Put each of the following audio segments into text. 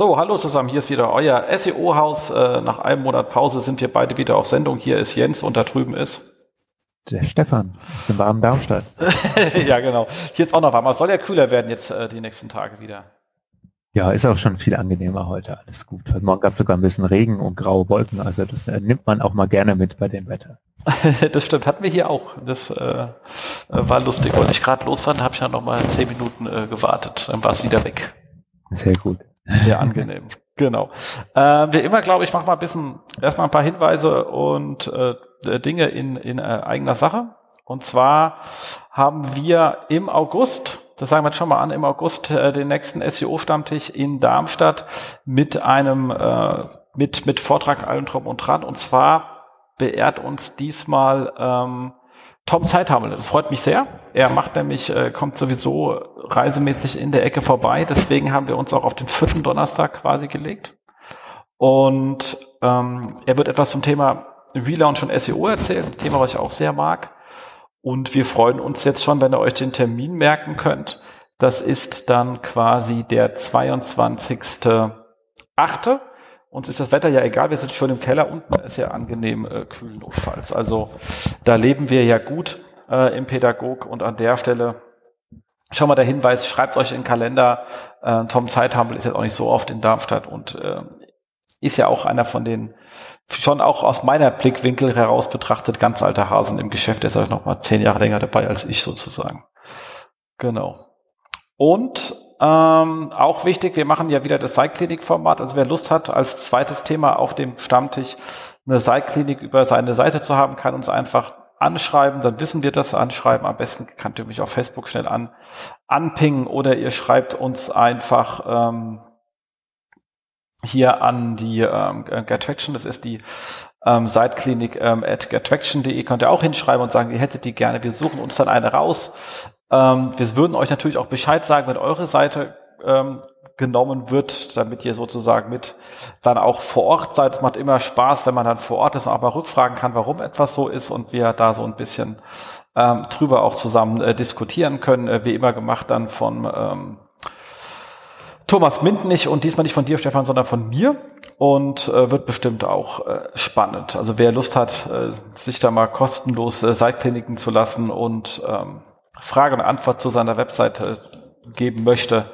So, hallo zusammen, hier ist wieder euer SEO-Haus. Äh, nach einem Monat Pause sind wir beide wieder auf Sendung. Hier ist Jens und da drüben ist der Stefan ist im warmen Darmstadt. ja, genau. Hier ist auch noch warm. Aber es soll ja kühler werden jetzt äh, die nächsten Tage wieder. Ja, ist auch schon viel angenehmer heute. Alles gut. Heute Morgen gab es sogar ein bisschen Regen und graue Wolken. Also das äh, nimmt man auch mal gerne mit bei dem Wetter. das stimmt. Hatten wir hier auch. Das äh, äh war lustig. Wollte ich gerade losfahren, habe ich ja noch mal zehn Minuten gewartet. Dann war es wieder weg. Sehr gut. Sehr angenehm. genau. Äh, wie immer, glaube ich, machen wir ein bisschen erstmal ein paar Hinweise und äh, Dinge in, in äh, eigener Sache. Und zwar haben wir im August, das sagen wir jetzt schon mal an, im August äh, den nächsten SEO-Stammtisch in Darmstadt mit einem äh, mit mit Vortrag allem Drum und Dran. Und zwar beehrt uns diesmal ähm, Tom Zeithamel. Das freut mich sehr. Er macht nämlich, äh, kommt sowieso reisemäßig in der Ecke vorbei. Deswegen haben wir uns auch auf den vierten Donnerstag quasi gelegt. Und ähm, er wird etwas zum Thema Relaunch und SEO erzählen, Thema, was ich auch sehr mag. Und wir freuen uns jetzt schon, wenn ihr euch den Termin merken könnt. Das ist dann quasi der 22.8. Uns ist das Wetter ja egal, wir sind schon im Keller unten, ist ja angenehm äh, kühl notfalls. Also da leben wir ja gut äh, im Pädagog und an der Stelle schon mal der Hinweis, schreibt euch in den Kalender. Äh, Tom Zeithampel ist jetzt auch nicht so oft in Darmstadt und äh, ist ja auch einer von den schon auch aus meiner Blickwinkel heraus betrachtet ganz alter Hasen im Geschäft. Der ist auch noch mal zehn Jahre länger dabei als ich sozusagen. Genau. Und ähm, auch wichtig, wir machen ja wieder das Seilklinik-Format. Also wer Lust hat, als zweites Thema auf dem Stammtisch eine Seilklinik über seine Seite zu haben, kann uns einfach anschreiben, dann wissen wir das anschreiben. Am besten könnt ihr mich auf Facebook schnell an, anpingen oder ihr schreibt uns einfach ähm, hier an die ähm, Gettraction, das ist die ähm, Seitklinik ähm, at gettraction.de, könnt ihr auch hinschreiben und sagen, ihr hättet die gerne. Wir suchen uns dann eine raus ähm, wir würden euch natürlich auch Bescheid sagen, wenn eure Seite ähm, genommen wird, damit ihr sozusagen mit dann auch vor Ort seid. Es macht immer Spaß, wenn man dann vor Ort ist und auch mal rückfragen kann, warum etwas so ist und wir da so ein bisschen ähm, drüber auch zusammen äh, diskutieren können. Äh, wie immer gemacht dann von ähm, Thomas Mint nicht und diesmal nicht von dir, Stefan, sondern von mir und äh, wird bestimmt auch äh, spannend. Also wer Lust hat, äh, sich da mal kostenlos äh, Seitkliniken zu lassen und ähm, Frage und Antwort zu seiner Webseite geben möchte,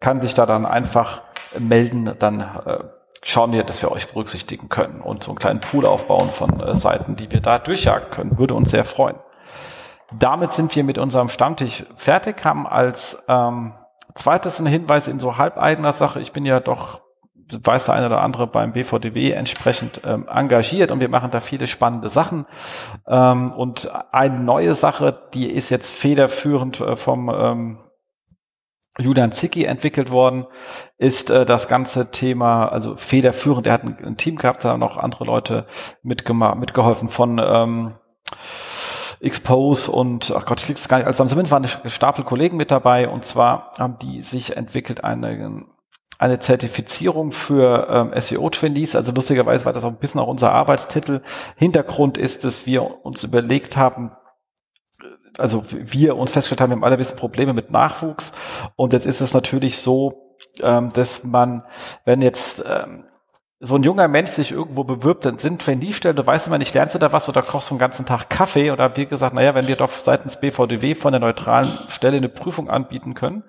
kann sich da dann einfach melden. Dann äh, schauen wir, dass wir euch berücksichtigen können und so einen kleinen Pool aufbauen von äh, Seiten, die wir da durchjagen können. Würde uns sehr freuen. Damit sind wir mit unserem Stammtisch fertig, haben als ähm, zweites einen Hinweis in so halbeigener Sache. Ich bin ja doch weiß der eine oder andere beim BVDW entsprechend ähm, engagiert und wir machen da viele spannende Sachen. Ähm, und eine neue Sache, die ist jetzt federführend äh, vom ähm, Julian Zicki entwickelt worden, ist äh, das ganze Thema, also federführend, er hat ein, ein Team gehabt, da haben noch andere Leute mitgemacht, mitgeholfen von ähm, Expose und, ach Gott, ich krieg's gar nicht, also zumindest waren eine Stapel Kollegen mit dabei. Und zwar haben die sich entwickelt eine eine Zertifizierung für ähm, SEO-Trainees. Also lustigerweise war das auch ein bisschen auch unser Arbeitstitel. Hintergrund ist, dass wir uns überlegt haben, also wir uns festgestellt haben, wir haben alle ein bisschen Probleme mit Nachwuchs. Und jetzt ist es natürlich so, ähm, dass man, wenn jetzt ähm, so ein junger Mensch sich irgendwo bewirbt, dann sind Trainee-Stellen, du weißt immer nicht, lernst du da was oder kochst du den ganzen Tag Kaffee oder wie gesagt, naja, wenn wir doch seitens BVDW von der neutralen Stelle eine Prüfung anbieten können,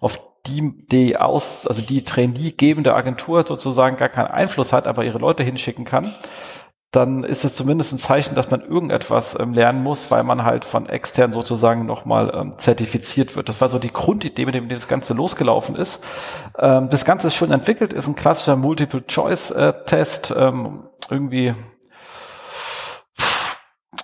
auf die, die aus, also die Trainee-gebende Agentur sozusagen gar keinen Einfluss hat, aber ihre Leute hinschicken kann, dann ist es zumindest ein Zeichen, dass man irgendetwas ähm, lernen muss, weil man halt von extern sozusagen nochmal ähm, zertifiziert wird. Das war so die Grundidee, mit dem das Ganze losgelaufen ist. Ähm, das Ganze ist schon entwickelt, ist ein klassischer Multiple-Choice-Test, ähm, irgendwie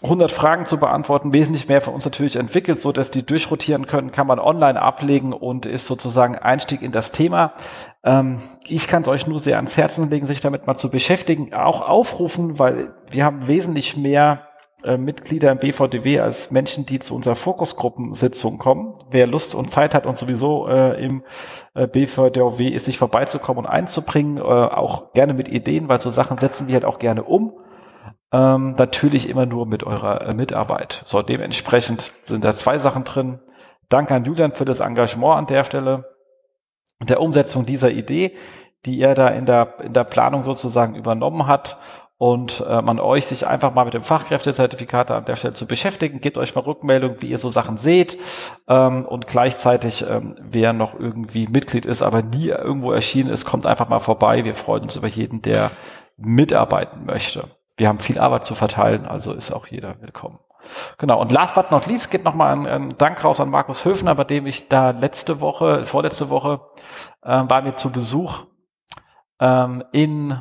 100 Fragen zu beantworten, wesentlich mehr von uns natürlich entwickelt, so dass die durchrotieren können, kann man online ablegen und ist sozusagen Einstieg in das Thema. Ähm, ich kann es euch nur sehr ans Herzen legen, sich damit mal zu beschäftigen, auch aufrufen, weil wir haben wesentlich mehr äh, Mitglieder im BVDW als Menschen, die zu unserer Fokusgruppensitzung kommen. Wer Lust und Zeit hat und sowieso äh, im äh, BVDW ist, sich vorbeizukommen und einzubringen, äh, auch gerne mit Ideen, weil so Sachen setzen wir halt auch gerne um. Ähm, natürlich immer nur mit eurer äh, Mitarbeit. So, dementsprechend sind da zwei Sachen drin. Danke an Julian für das Engagement an der Stelle und der Umsetzung dieser Idee, die er da in der, in der Planung sozusagen übernommen hat und äh, man euch sich einfach mal mit dem Fachkräftezertifikat an der Stelle zu beschäftigen. Gebt euch mal Rückmeldung, wie ihr so Sachen seht ähm, und gleichzeitig, ähm, wer noch irgendwie Mitglied ist, aber nie irgendwo erschienen ist, kommt einfach mal vorbei. Wir freuen uns über jeden, der mitarbeiten möchte. Wir haben viel Arbeit zu verteilen, also ist auch jeder willkommen. Genau, und last but not least geht nochmal ein, ein Dank raus an Markus Höfner, bei dem ich da letzte Woche, vorletzte Woche, äh, war mir zu Besuch ähm, in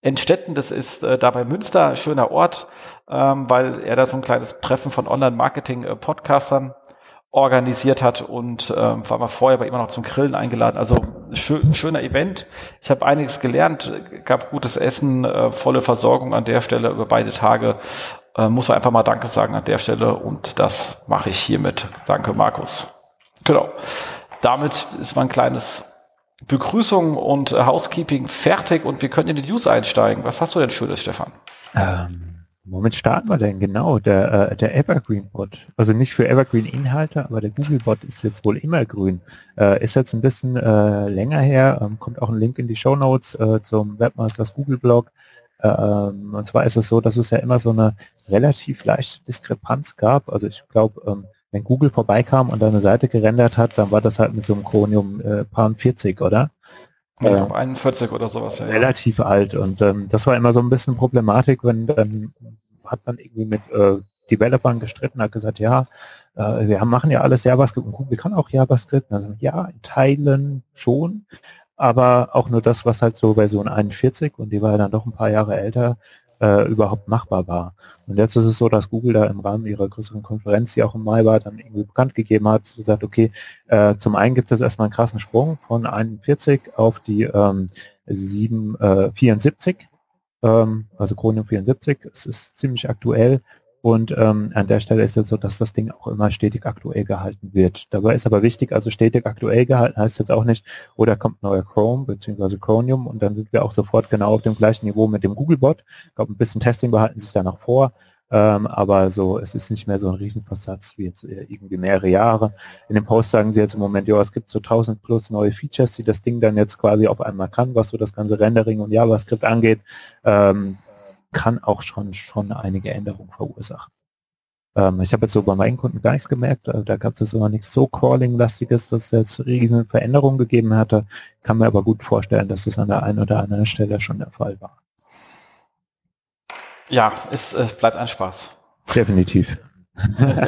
Entstetten, das ist äh, da bei Münster, schöner Ort, ähm, weil er da so ein kleines Treffen von Online-Marketing-Podcastern organisiert hat und ähm, war mal vorher aber immer noch zum Grillen eingeladen. Also schön, schöner Event. Ich habe einiges gelernt, gab gutes Essen, äh, volle Versorgung an der Stelle über beide Tage. Äh, muss man einfach mal Danke sagen an der Stelle und das mache ich hiermit. Danke, Markus. Genau. Damit ist mein kleines Begrüßung und Housekeeping fertig und wir können in die News einsteigen. Was hast du denn Schönes, Stefan? Ähm, womit starten wir denn genau? Der, äh, der Evergreen-Bot. Also nicht für Evergreen-Inhalte, aber der Google-Bot ist jetzt wohl immer grün. Äh, ist jetzt ein bisschen äh, länger her, ähm, kommt auch ein Link in die Show Notes äh, zum Webmasters Google-Blog. Ähm, und zwar ist es so, dass es ja immer so eine relativ leichte Diskrepanz gab. Also ich glaube, ähm, wenn Google vorbeikam und eine Seite gerendert hat, dann war das halt mit so einem Chromium äh, Paar 40, oder? Ja, äh, 41 oder sowas. Ja, relativ ja. alt und ähm, das war immer so ein bisschen Problematik, wenn dann hat man irgendwie mit äh, Developern gestritten, hat gesagt, ja, äh, wir haben, machen ja alles JavaScript und Google kann auch JavaScript. Also, ja, in Teilen schon, aber auch nur das, was halt so Version 41 und die war dann doch ein paar Jahre älter, äh, überhaupt machbar war. Und jetzt ist es so, dass Google da im Rahmen ihrer größeren Konferenz, die auch im Mai war, dann irgendwie bekannt gegeben hat, gesagt, okay, äh, zum einen gibt es erstmal einen krassen Sprung von 41 auf die ähm, 7, äh, 74, ähm, also Chromium 74. Es ist ziemlich aktuell und ähm, an der Stelle ist es so, dass das Ding auch immer stetig aktuell gehalten wird. Dabei ist aber wichtig, also stetig aktuell gehalten heißt jetzt auch nicht, oder kommt neuer Chrome bzw. Chromium und dann sind wir auch sofort genau auf dem gleichen Niveau mit dem Googlebot. Ich glaube, ein bisschen Testing behalten sich da noch vor, ähm, aber so, es ist nicht mehr so ein Riesenversatz wie jetzt äh, irgendwie mehrere Jahre. In dem Post sagen sie jetzt im Moment, ja, es gibt so 1000 plus neue Features, die das Ding dann jetzt quasi auf einmal kann, was so das ganze Rendering und JavaScript angeht. Ähm, kann auch schon, schon einige Änderungen verursachen. Ähm, ich habe jetzt so bei meinen Kunden gar nichts gemerkt, also da gab es immer nichts so Crawling-lastiges, dass es jetzt riesen Veränderungen gegeben hatte. Kann mir aber gut vorstellen, dass das an der einen oder anderen Stelle schon der Fall war. Ja, es, es bleibt ein Spaß. Definitiv. ja,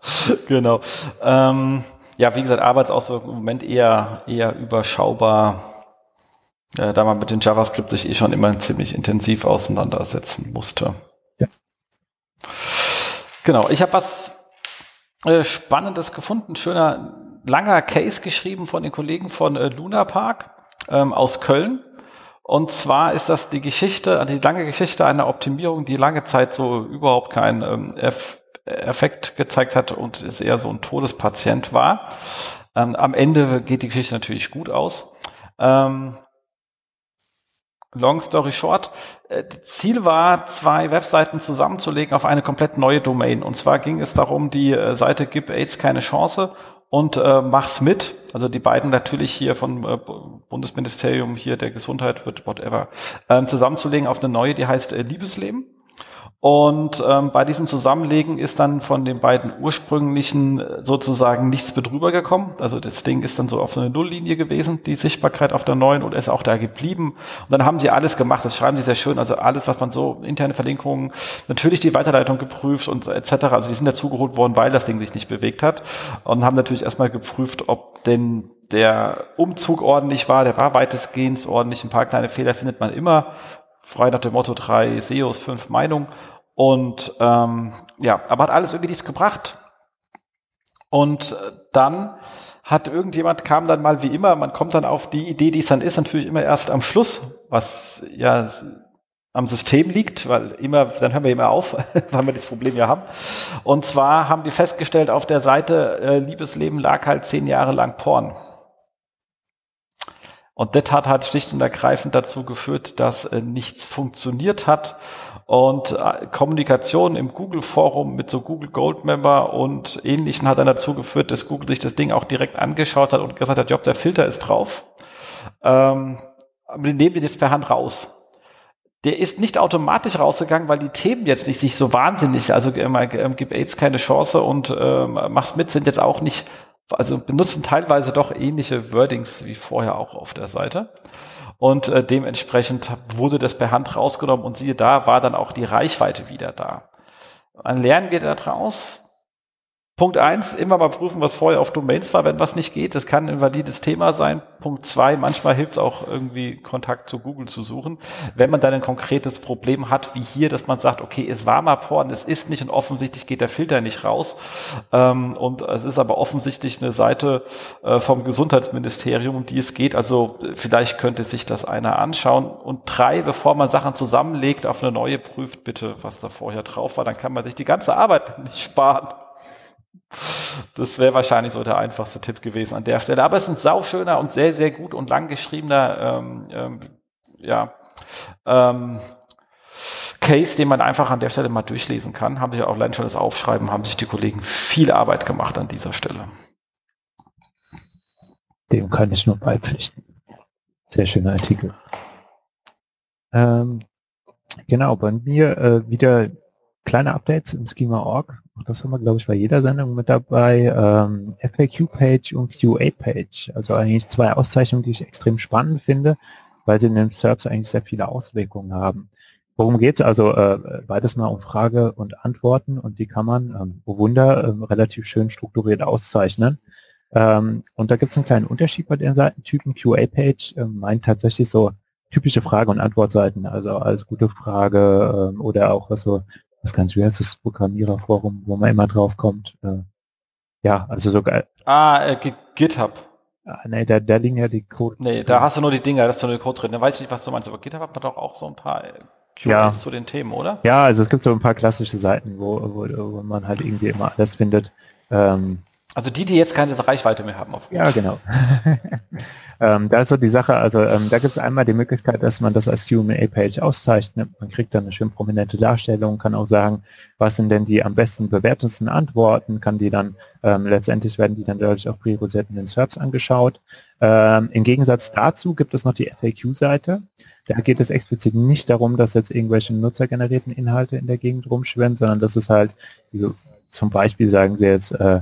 genau. Ähm, ja, wie gesagt, Arbeitsauswirkungen im Moment eher, eher überschaubar äh, da man mit den JavaScript sich eh schon immer ziemlich intensiv auseinandersetzen musste. Ja. Genau, ich habe was äh, Spannendes gefunden, schöner langer Case geschrieben von den Kollegen von äh, Luna Park ähm, aus Köln. Und zwar ist das die Geschichte, die lange Geschichte einer Optimierung, die lange Zeit so überhaupt keinen ähm, Eff Effekt gezeigt hat und es eher so ein Todespatient war. Ähm, am Ende geht die Geschichte natürlich gut aus. Ähm, Long story short, äh, Ziel war, zwei Webseiten zusammenzulegen auf eine komplett neue Domain. Und zwar ging es darum, die äh, Seite Gib AIDS keine Chance und äh, Mach's mit. Also die beiden natürlich hier vom äh, Bundesministerium hier der Gesundheit wird whatever äh, zusammenzulegen auf eine neue, die heißt äh, Liebesleben. Und ähm, bei diesem Zusammenlegen ist dann von den beiden ursprünglichen äh, sozusagen nichts mehr drüber gekommen. Also das Ding ist dann so auf eine Nulllinie gewesen, die Sichtbarkeit auf der neuen und ist auch da geblieben. Und dann haben sie alles gemacht, das schreiben sie sehr schön, also alles, was man so, interne Verlinkungen, natürlich die Weiterleitung geprüft und etc. Also die sind dazugeholt worden, weil das Ding sich nicht bewegt hat. Und haben natürlich erstmal geprüft, ob denn der Umzug ordentlich war, der war weitestgehend ordentlich. Ein paar kleine Fehler findet man immer frei nach dem Motto drei SEOs, fünf Meinungen. Und ähm, ja, aber hat alles irgendwie nichts gebracht. Und dann hat irgendjemand, kam dann mal wie immer, man kommt dann auf die Idee, die es dann ist, natürlich immer erst am Schluss, was ja am System liegt, weil immer, dann hören wir immer auf, weil wir das Problem ja haben. Und zwar haben die festgestellt, auf der Seite äh, Liebesleben lag halt zehn Jahre lang Porn. Und das hat halt schlicht und ergreifend dazu geführt, dass äh, nichts funktioniert hat und äh, Kommunikation im Google-Forum mit so Google Gold Member und ähnlichen hat dann dazu geführt, dass Google sich das Ding auch direkt angeschaut hat und gesagt hat, Job, der Filter ist drauf. Ähm, aber die nehmen den jetzt per Hand raus der ist nicht automatisch rausgegangen, weil die Themen jetzt nicht sich so wahnsinnig, also ähm, gib AIDS keine Chance und ähm, mach's mit, sind jetzt auch nicht, also benutzen teilweise doch ähnliche Wordings wie vorher auch auf der Seite. Und äh, dementsprechend wurde das per Hand rausgenommen und siehe da, war dann auch die Reichweite wieder da. Dann lernen wir daraus, Punkt eins, immer mal prüfen, was vorher auf Domains war, wenn was nicht geht. Das kann ein valides Thema sein. Punkt zwei, manchmal hilft es auch irgendwie Kontakt zu Google zu suchen. Wenn man dann ein konkretes Problem hat, wie hier, dass man sagt, okay, es war mal Porn, es ist nicht und offensichtlich geht der Filter nicht raus. Ähm, und es ist aber offensichtlich eine Seite äh, vom Gesundheitsministerium, um die es geht. Also vielleicht könnte sich das einer anschauen. Und drei, bevor man Sachen zusammenlegt, auf eine neue prüft bitte, was da vorher drauf war. Dann kann man sich die ganze Arbeit nicht sparen. Das wäre wahrscheinlich so der einfachste Tipp gewesen an der Stelle. Aber es ist ein sauschöner und sehr, sehr gut und lang geschriebener ähm, ähm, ja, ähm, Case, den man einfach an der Stelle mal durchlesen kann. Haben sich auch allein schon das Aufschreiben, haben sich die Kollegen viel Arbeit gemacht an dieser Stelle. Dem kann ich nur beipflichten. Sehr schöner Artikel. Ähm, genau, bei mir äh, wieder kleine Updates im Schema.org. Das haben wir, glaube ich, bei jeder Sendung mit dabei. Ähm, FAQ-Page und QA-Page. Also eigentlich zwei Auszeichnungen, die ich extrem spannend finde, weil sie in den SERPs eigentlich sehr viele Auswirkungen haben. Worum geht's? Also äh, beides mal um Frage und Antworten und die kann man, ähm, oh Wunder, äh, relativ schön strukturiert auszeichnen. Ähm, und da gibt es einen kleinen Unterschied bei den Seitentypen. QA-Page äh, meint tatsächlich so typische Frage- und Antwortseiten, also als gute Frage äh, oder auch was so was ganz schwer ist, das Programmiererforum, wo man immer drauf kommt. Äh, ja, also sogar. Ah, äh, GitHub. Ah, nee, da, da liegen ja die Code. Nee, da hast du nur die Dinger, da ist so eine Code drin. Da weiß ich nicht, was du meinst, aber GitHub hat doch auch so ein paar äh, QAs ja. zu den Themen, oder? Ja, also es gibt so ein paar klassische Seiten, wo, wo, wo man halt irgendwie immer alles findet. Ähm, also die, die jetzt keine Reichweite mehr haben. Auf ja, genau. ähm, da ist so die Sache, also ähm, da gibt es einmal die Möglichkeit, dass man das als Q&A-Page auszeichnet. Man kriegt dann eine schön prominente Darstellung, kann auch sagen, was sind denn die am besten bewertetsten Antworten, kann die dann, ähm, letztendlich werden die dann dadurch auch priorisiert in den SERPs angeschaut. Ähm, Im Gegensatz dazu gibt es noch die FAQ-Seite. Da geht es explizit nicht darum, dass jetzt irgendwelche nutzergenerierten Inhalte in der Gegend rumschwimmen, sondern das ist halt, zum Beispiel sagen sie jetzt, äh,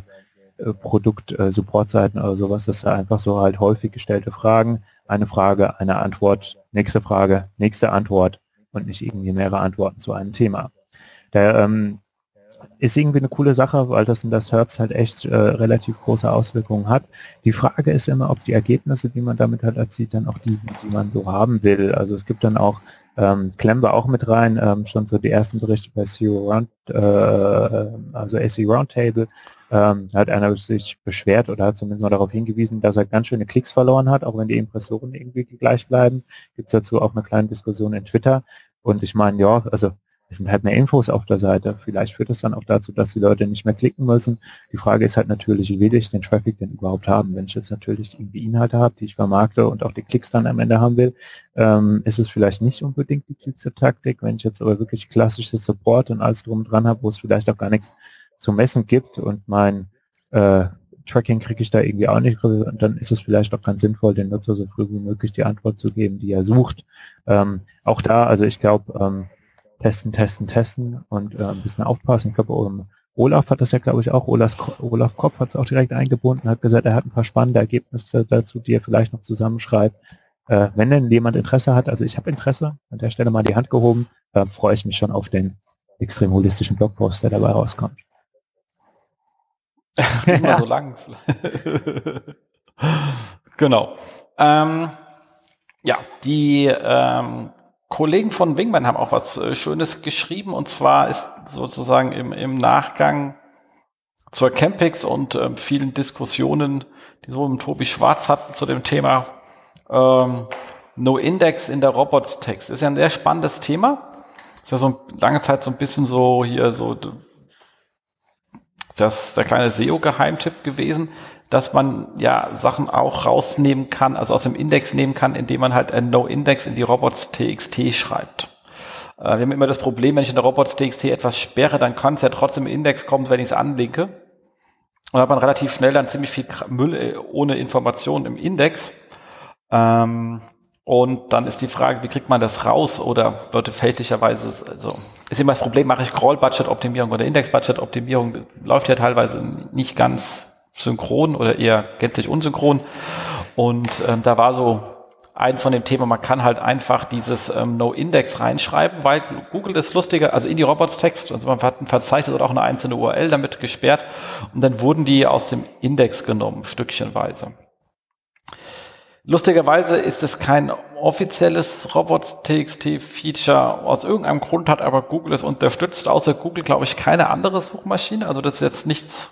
Produkt-Support-Seiten äh, oder sowas, das ist einfach so halt häufig gestellte Fragen, eine Frage, eine Antwort, nächste Frage, nächste Antwort und nicht irgendwie mehrere Antworten zu einem Thema. Da ähm, ist irgendwie eine coole Sache, weil das in der SERPs halt echt äh, relativ große Auswirkungen hat. Die Frage ist immer, ob die Ergebnisse, die man damit halt erzielt, dann auch die die man so haben will. Also es gibt dann auch ähm, klemmen wir auch mit rein, ähm, schon so die ersten Berichte bei SEO Round, äh, also SEO Roundtable, ähm, hat einer sich beschwert oder hat zumindest mal darauf hingewiesen, dass er ganz schöne Klicks verloren hat, auch wenn die Impressoren irgendwie gleich bleiben. Gibt es dazu auch eine kleine Diskussion in Twitter. Und ich meine, ja, also es sind halt mehr Infos auf der Seite. Vielleicht führt es dann auch dazu, dass die Leute nicht mehr klicken müssen. Die Frage ist halt natürlich, wie will ich den Traffic denn überhaupt haben? Wenn ich jetzt natürlich irgendwie Inhalte habe, die ich vermarkte und auch die Klicks dann am Ende haben will, ähm, ist es vielleicht nicht unbedingt die klügste Taktik. Wenn ich jetzt aber wirklich klassisches Support und alles drum dran habe, wo es vielleicht auch gar nichts zu messen gibt und mein äh, Tracking kriege ich da irgendwie auch nicht, und dann ist es vielleicht auch ganz sinnvoll, den Nutzer so früh wie möglich die Antwort zu geben, die er sucht. Ähm, auch da, also ich glaube, ähm, testen, testen, testen und äh, ein bisschen aufpassen. Ich glaube, um, Olaf hat das ja, glaube ich, auch, Olaf, Olaf Kopf hat es auch direkt eingebunden, hat gesagt, er hat ein paar spannende Ergebnisse dazu, die er vielleicht noch zusammenschreibt. Äh, wenn denn jemand Interesse hat, also ich habe Interesse, an der Stelle mal die Hand gehoben, äh, freue ich mich schon auf den extrem holistischen Blogpost, der dabei rauskommt. Immer so lang. genau. Ähm, ja, die ähm, Kollegen von Wingman haben auch was äh, Schönes geschrieben und zwar ist sozusagen im, im Nachgang zur Campix und ähm, vielen Diskussionen, die so mit Tobi Schwarz hatten zu dem Thema ähm, No Index in der Robots-Text. Ist ja ein sehr spannendes Thema. Ist ja so lange Zeit so ein bisschen so hier so das der kleine SEO-Geheimtipp gewesen, dass man ja Sachen auch rausnehmen kann, also aus dem Index nehmen kann, indem man halt ein No-Index in die Robots.txt schreibt. Äh, wir haben immer das Problem, wenn ich in der Robots.txt etwas sperre, dann kann es ja trotzdem im Index kommen, wenn ich es anlinke. Und hat man relativ schnell dann ziemlich viel Müll äh, ohne Informationen im Index. Ähm, und dann ist die Frage, wie kriegt man das raus oder würde fälschlicherweise, also ist immer das Problem, mache ich Crawl-Budget-Optimierung oder Index-Budget-Optimierung, läuft ja teilweise nicht ganz synchron oder eher gänzlich unsynchron. Und ähm, da war so eins von dem Thema, man kann halt einfach dieses ähm, No-Index reinschreiben, weil Google ist lustiger, also in die Robots-Text, also man hat ein Verzeichnis oder auch eine einzelne URL damit gesperrt und dann wurden die aus dem Index genommen, stückchenweise. Lustigerweise ist es kein offizielles Robots.txt-Feature. Aus irgendeinem Grund hat aber Google es unterstützt, außer Google, glaube ich, keine andere Suchmaschine. Also das ist jetzt nichts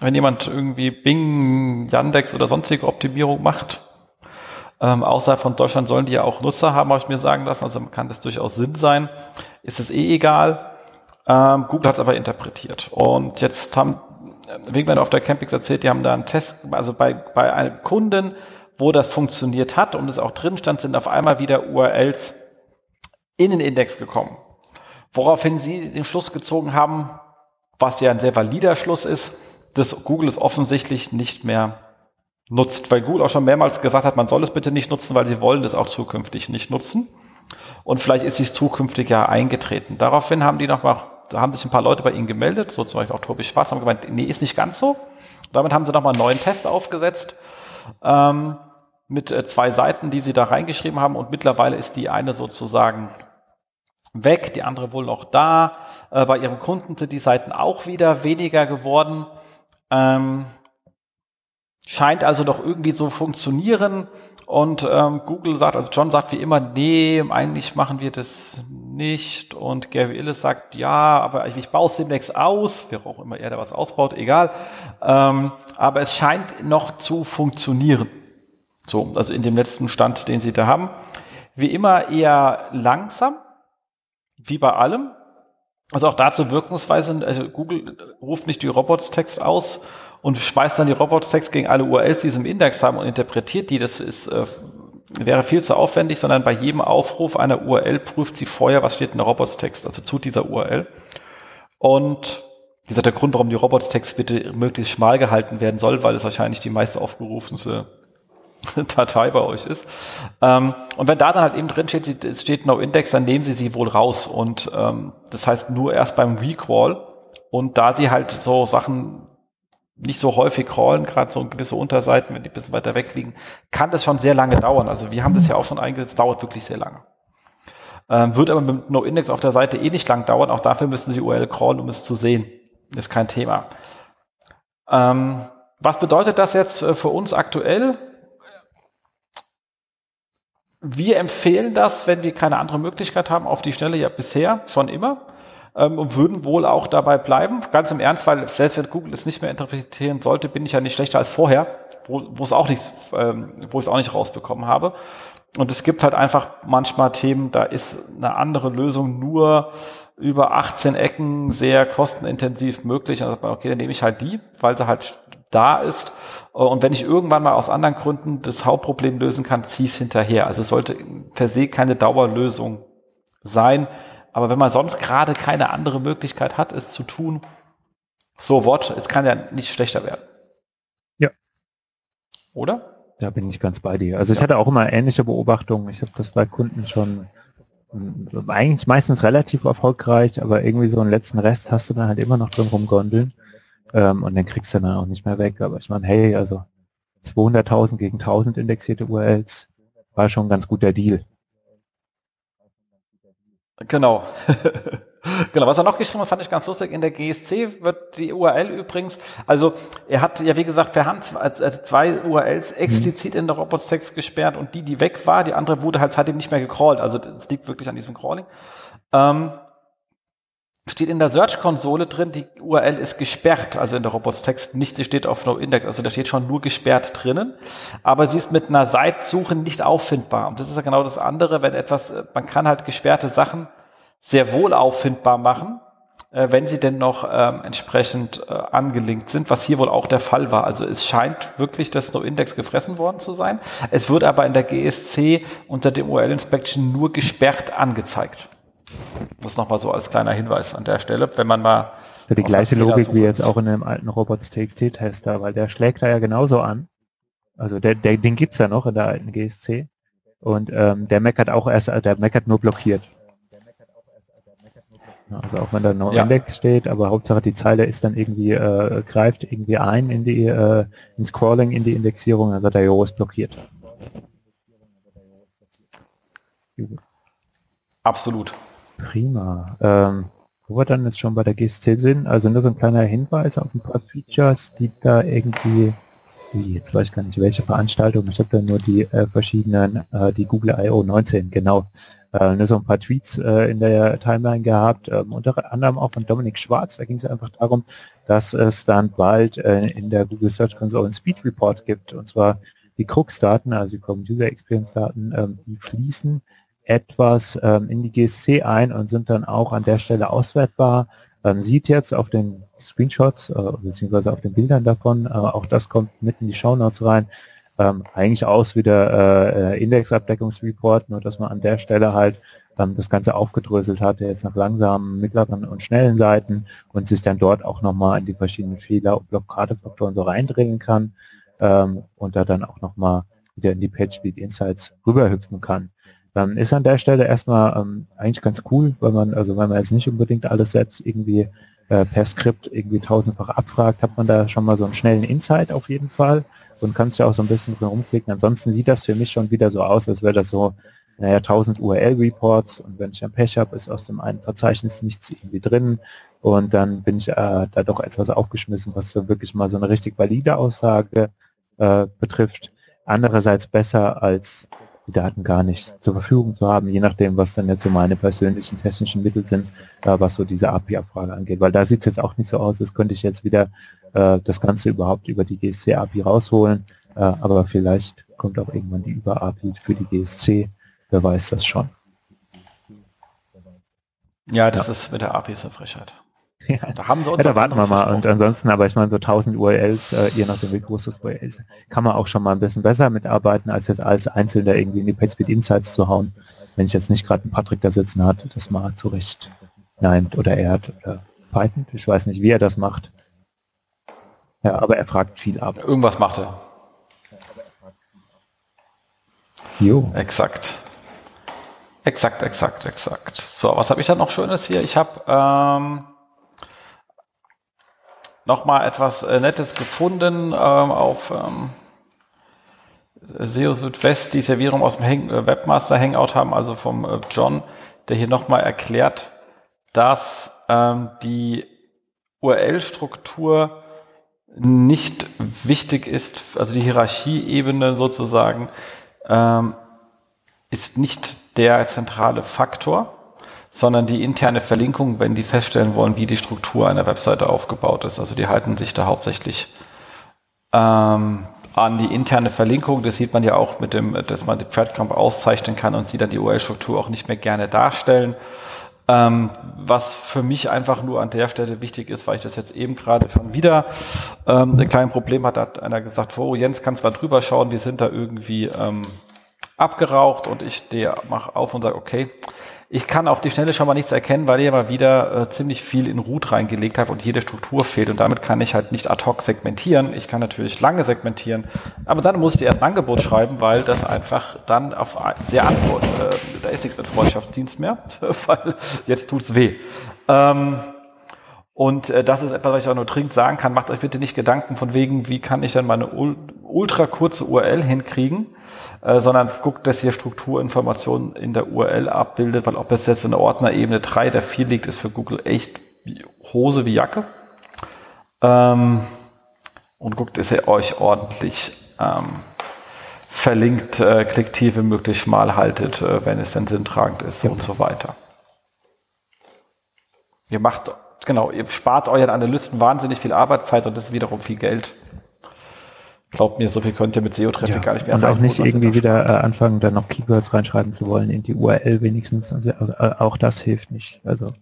wenn jemand irgendwie Bing, Yandex oder sonstige Optimierung macht, ähm, außerhalb von Deutschland sollen die ja auch Nutzer haben, habe ich mir sagen lassen. Also kann das durchaus Sinn sein. Ist es eh egal. Ähm, Google hat es aber interpretiert. Und jetzt haben Wegmann auf der Campix erzählt, die haben da einen Test, also bei, bei einem Kunden, wo das funktioniert hat und es auch drin stand, sind auf einmal wieder URLs in den Index gekommen. Woraufhin sie den Schluss gezogen haben, was ja ein sehr valider Schluss ist, dass Google es offensichtlich nicht mehr nutzt, weil Google auch schon mehrmals gesagt hat, man soll es bitte nicht nutzen, weil sie wollen es auch zukünftig nicht nutzen. Und vielleicht ist es zukünftig ja eingetreten. Daraufhin haben die nochmal, da haben sich ein paar Leute bei ihnen gemeldet, so zum Beispiel auch Tobi Schwarz, haben gemeint, nee, ist nicht ganz so. Damit haben sie nochmal einen neuen Test aufgesetzt. Ähm, mit äh, zwei Seiten, die sie da reingeschrieben haben und mittlerweile ist die eine sozusagen weg, die andere wohl noch da. Äh, bei ihren Kunden sind die Seiten auch wieder weniger geworden. Ähm, scheint also doch irgendwie so funktionieren. Und ähm, Google sagt, also John sagt wie immer, nee, eigentlich machen wir das nicht. Und Gary Illes sagt, ja, aber ich, ich baue es demnächst aus, wer auch immer er da was ausbaut, egal. Ähm, aber es scheint noch zu funktionieren. So, also in dem letzten Stand, den sie da haben. Wie immer eher langsam, wie bei allem. Also auch dazu Wirkungsweise, also Google ruft nicht die Robots-Text aus und schmeißt dann die Robots-Text gegen alle URLs, die sie im Index haben und interpretiert die. Das ist, äh, wäre viel zu aufwendig, sondern bei jedem Aufruf einer URL prüft sie vorher, was steht in der Robots-Text, also zu dieser URL. Und dieser der Grund, warum die Robots-Text bitte möglichst schmal gehalten werden soll, weil es wahrscheinlich die meist aufgerufenste Datei bei euch ist. Ähm, und wenn da dann halt eben drin steht, es steht No Index, dann nehmen Sie sie wohl raus. Und ähm, das heißt nur erst beim Recall. Und da sie halt so Sachen nicht so häufig crawlen, gerade so gewisse Unterseiten, wenn die ein bisschen weiter weg liegen, kann das schon sehr lange dauern. Also wir haben das ja auch schon eingesetzt, dauert wirklich sehr lange. Ähm, wird aber mit No Index auf der Seite eh nicht lang dauern. Auch dafür müssen Sie URL crawlen, um es zu sehen. Ist kein Thema. Ähm, was bedeutet das jetzt äh, für uns aktuell? Wir empfehlen das, wenn wir keine andere Möglichkeit haben, auf die Schnelle ja bisher schon immer ähm, und würden wohl auch dabei bleiben. Ganz im Ernst, weil selbst wenn Google es nicht mehr interpretieren sollte, bin ich ja nicht schlechter als vorher, wo, es auch nicht, ähm, wo ich es auch nicht rausbekommen habe. Und es gibt halt einfach manchmal Themen, da ist eine andere Lösung nur über 18 Ecken sehr kostenintensiv möglich. Man, okay, dann nehme ich halt die, weil sie halt da ist. Und wenn ich irgendwann mal aus anderen Gründen das Hauptproblem lösen kann, ziehe ich es hinterher. Also es sollte per se keine Dauerlösung sein. Aber wenn man sonst gerade keine andere Möglichkeit hat, es zu tun, so what, es kann ja nicht schlechter werden. Ja. Oder? Da bin ich ganz bei dir. Also ich hatte auch immer ähnliche Beobachtungen. Ich habe das bei Kunden schon eigentlich meistens relativ erfolgreich, aber irgendwie so einen letzten Rest hast du dann halt immer noch drin rumgondeln. Ähm, und dann kriegst du dann auch nicht mehr weg. Aber ich meine, hey, also 200.000 gegen 1000 indexierte URLs war schon ein ganz guter Deal. Genau. Genau, was er noch geschrieben hat, fand ich ganz lustig. In der GSC wird die URL übrigens, also er hat ja wie gesagt per Hand zwei URLs explizit in der Robots-Text gesperrt und die, die weg war, die andere wurde halt seitdem nicht mehr gecrawlt. Also es liegt wirklich an diesem Crawling. Ähm, steht in der Search-Konsole drin, die URL ist gesperrt, also in der Robots-Text nicht, sie steht auf No-Index, also da steht schon nur gesperrt drinnen, aber sie ist mit einer Seitsuche nicht auffindbar. Und das ist ja genau das andere, wenn etwas, man kann halt gesperrte Sachen sehr wohl auffindbar machen, äh, wenn sie denn noch ähm, entsprechend äh, angelinkt sind, was hier wohl auch der Fall war. Also es scheint wirklich das No-Index gefressen worden zu sein. Es wird aber in der GSC unter dem URL-Inspection nur gesperrt angezeigt. Das nochmal so als kleiner Hinweis an der Stelle, wenn man mal. Ja, die gleiche Logik wie jetzt auch in einem alten Robots.txt-Tester, weil der schlägt da ja genauso an. Also der, der, den gibt's ja noch in der alten GSC. Und ähm, der meckert auch erst, der meckert nur blockiert. Also auch wenn da no ja. Index steht, aber Hauptsache die Zeile ist dann irgendwie, äh, greift irgendwie ein in die, äh, ins Crawling, in die Indexierung, also der Jo ist blockiert. Absolut. Prima. Ähm, wo wir dann jetzt schon bei der GSC sind, also nur so ein kleiner Hinweis auf ein paar Features, die da irgendwie, jetzt weiß ich gar nicht welche Veranstaltung, ich habe da nur die äh, verschiedenen, äh, die Google I.O. 19, genau. Äh, nur so ein paar Tweets äh, in der Timeline gehabt, ähm, unter anderem auch von Dominik Schwarz, da ging es einfach darum, dass es dann bald äh, in der Google Search Console einen Speed Report gibt, und zwar die Crux-Daten, also die Computer Experience-Daten, ähm, die fließen etwas ähm, in die GSC ein und sind dann auch an der Stelle auswertbar. Man sieht jetzt auf den Screenshots äh, beziehungsweise auf den Bildern davon, äh, auch das kommt mit in die Shownotes rein, ähm, eigentlich aus wie der äh, Indexabdeckungsreport, nur dass man an der Stelle halt ähm, das Ganze aufgedröselt hat, jetzt nach langsamen, mittleren und schnellen Seiten und sich dann dort auch nochmal in die verschiedenen Fehler- und Blockadefaktoren so reindrehen kann ähm, und da dann auch nochmal wieder in die PageSpeed Insights rüberhüpfen kann. Dann ist an der Stelle erstmal ähm, eigentlich ganz cool, weil man, also wenn man jetzt nicht unbedingt alles selbst irgendwie äh, per Skript irgendwie tausendfach abfragt, hat man da schon mal so einen schnellen Insight auf jeden Fall und kann sich auch so ein bisschen rumklicken. Ansonsten sieht das für mich schon wieder so aus, als wäre das so, naja, 1000 URL-Reports und wenn ich ein Pech habe, ist aus dem einen Verzeichnis nichts irgendwie drin und dann bin ich äh, da doch etwas aufgeschmissen, was so wirklich mal so eine richtig valide Aussage äh, betrifft. Andererseits besser als die Daten gar nicht zur Verfügung zu haben, je nachdem, was dann jetzt so meine persönlichen technischen Mittel sind, äh, was so diese API-Abfrage angeht. Weil da sieht es jetzt auch nicht so aus, als könnte ich jetzt wieder äh, das Ganze überhaupt über die GSC-API rausholen. Äh, aber vielleicht kommt auch irgendwann die Über-API für die GSC. Wer weiß das schon. Ja, das ja. ist mit der API so Frechheit. Ja, da haben sie uns ja, da warten wir mal. Und ansonsten, aber ich meine, so 1000 URLs, äh, je nachdem, wie groß das URL ist, kann man auch schon mal ein bisschen besser mitarbeiten, als jetzt als Einzelner irgendwie in die PageSpeed Insights zu hauen. Wenn ich jetzt nicht gerade einen Patrick da sitzen hat, das mal zurecht neimt oder ehrt oder Python. Ich weiß nicht, wie er das macht. Ja, aber er fragt viel ab. Irgendwas macht er. Jo. Exakt. Exakt, exakt, exakt. So, was habe ich dann noch Schönes hier? Ich habe ähm, nochmal etwas äh, Nettes gefunden ähm, auf ähm, SEO Südwest, die Servierung aus dem Hang äh, Webmaster Hangout haben, also vom äh, John, der hier nochmal erklärt, dass ähm, die URL-Struktur nicht wichtig ist, also die Hierarchieebene sozusagen ähm, ist nicht der zentrale Faktor sondern die interne Verlinkung, wenn die feststellen wollen, wie die Struktur einer Webseite aufgebaut ist. Also die halten sich da hauptsächlich ähm, an die interne Verlinkung. Das sieht man ja auch mit dem, dass man die Breadcrumb auszeichnen kann und sie dann die URL-Struktur auch nicht mehr gerne darstellen. Ähm, was für mich einfach nur an der Stelle wichtig ist, weil ich das jetzt eben gerade schon wieder ähm, ein kleines Problem hatte, hat einer gesagt, oh Jens, kannst mal drüber schauen, wir sind da irgendwie ähm, abgeraucht und ich stehe, mach auf und sage, okay, ich kann auf die Schnelle schon mal nichts erkennen, weil ich aber wieder äh, ziemlich viel in Root reingelegt habe und jede Struktur fehlt. Und damit kann ich halt nicht ad hoc segmentieren. Ich kann natürlich lange segmentieren, aber dann muss ich dir erst ein Angebot schreiben, weil das einfach dann auf sehr antwort, äh, da ist nichts mit Freundschaftsdienst mehr, weil jetzt tut's weh. Ähm, und äh, das ist etwas, was ich auch nur dringend sagen kann. Macht euch bitte nicht Gedanken von wegen, wie kann ich denn meine ultra kurze URL hinkriegen, äh, sondern guckt, dass ihr Strukturinformationen in der URL abbildet, weil ob es jetzt in der Ordnerebene 3 der 4 liegt, ist für Google echt Hose wie Jacke. Ähm, und guckt, dass ihr euch ordentlich ähm, verlinkt, äh, Klicktiefe möglichst schmal haltet, äh, wenn es denn sinntragend ist ja. und so weiter. Ihr macht, genau, ihr spart euren Analysten wahnsinnig viel Arbeitszeit und das ist wiederum viel Geld. Glaubt mir, so viel könnt ihr mit SEO-Traffic ja, gar nicht mehr Und auch nicht irgendwie wieder äh, anfangen, dann noch Keywords reinschreiben zu wollen in die URL wenigstens. Also, äh, auch das hilft nicht. Also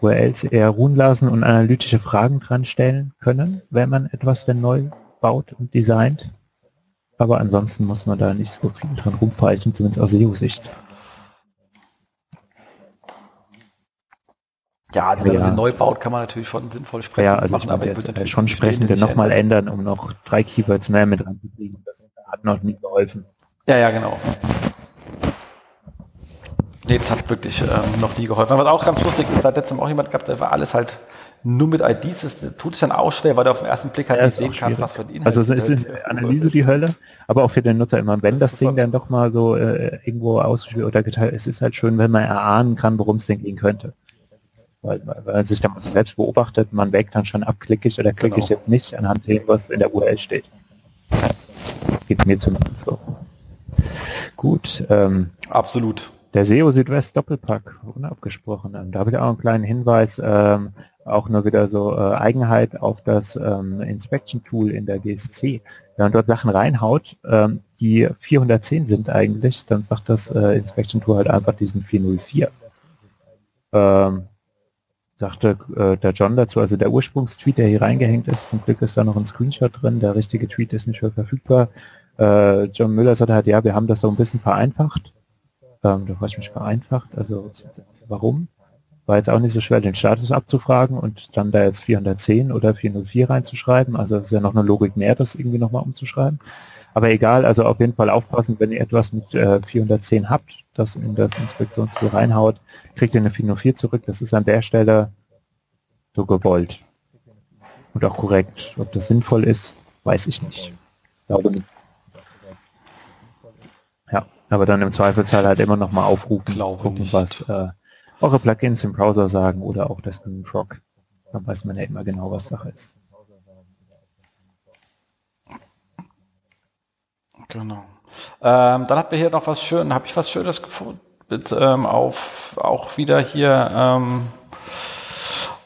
URLs eher ruhen lassen und analytische Fragen dran stellen können, wenn man etwas denn neu baut und designt. Aber ansonsten muss man da nicht so viel dran rumfeichen, zumindest aus SEO-Sicht. Ja, also wenn ja. man sie neu baut, kann man natürlich schon sinnvoll sprechen. Ja, also machen, aber ich würde schon sprechen, dann nochmal ändern, um noch drei Keywords mehr mit reinzukriegen. Das hat noch nie geholfen. Ja, ja, genau. Nee, das hat wirklich ähm, noch nie geholfen. Was auch ganz lustig ist, seit letztem auch jemand gehabt, der war alles halt nur mit IDs. Das tut sich dann auch schwer, weil du auf den ersten Blick halt ja, nicht sehen kannst, was für ein Inhalt Also es ist in Analyse die Hölle, aber auch für den Nutzer immer. Wenn das, das Ding dann doch mal so äh, irgendwo ausgespielt oder geteilt ist, es ist halt schön, wenn man erahnen kann, worum es denn gehen könnte weil, weil man sich dann mal selbst beobachtet, man wägt dann schon ab, klicke ich oder klicke genau. ich jetzt nicht anhand dem, was in der URL steht. Geht mir zumindest so. Gut. Ähm, Absolut. Der SEO Südwest Doppelpack, unabgesprochen. Ähm, da habe ich auch einen kleinen Hinweis, ähm, auch nur wieder so äh, Eigenheit auf das ähm, Inspection Tool in der GSC. Wenn man dort Sachen reinhaut, ähm, die 410 sind eigentlich, dann sagt das äh, Inspection Tool halt einfach diesen 404. Ähm, sagte äh, der John dazu, also der Ursprungstweet, der hier reingehängt ist, zum Glück ist da noch ein Screenshot drin, der richtige Tweet ist nicht mehr verfügbar. Äh, John Müller sagte halt, ja, wir haben das so ein bisschen vereinfacht. Ähm, da war ich mich vereinfacht, also warum? War jetzt auch nicht so schwer, den Status abzufragen und dann da jetzt 410 oder 404 reinzuschreiben. Also es ist ja noch eine Logik mehr, das irgendwie nochmal umzuschreiben. Aber egal, also auf jeden Fall aufpassen, wenn ihr etwas mit äh, 410 habt, das in das Inspektionstool reinhaut, kriegt ihr eine 404 zurück. Das ist an der Stelle so gewollt. Und auch korrekt. Ob das sinnvoll ist, weiß ich nicht. Glaube nicht. Ja, aber dann im Zweifelsfall halt immer noch mal aufrufen, Glaube gucken, nicht. was äh, eure Plugins im Browser sagen oder auch das mit Frog. Dann weiß man ja immer genau, was Sache ist. Genau. Ähm, dann habt ihr hier noch was Schönes, habe ich was Schönes gefunden, mit, ähm, auf, auch wieder hier ähm,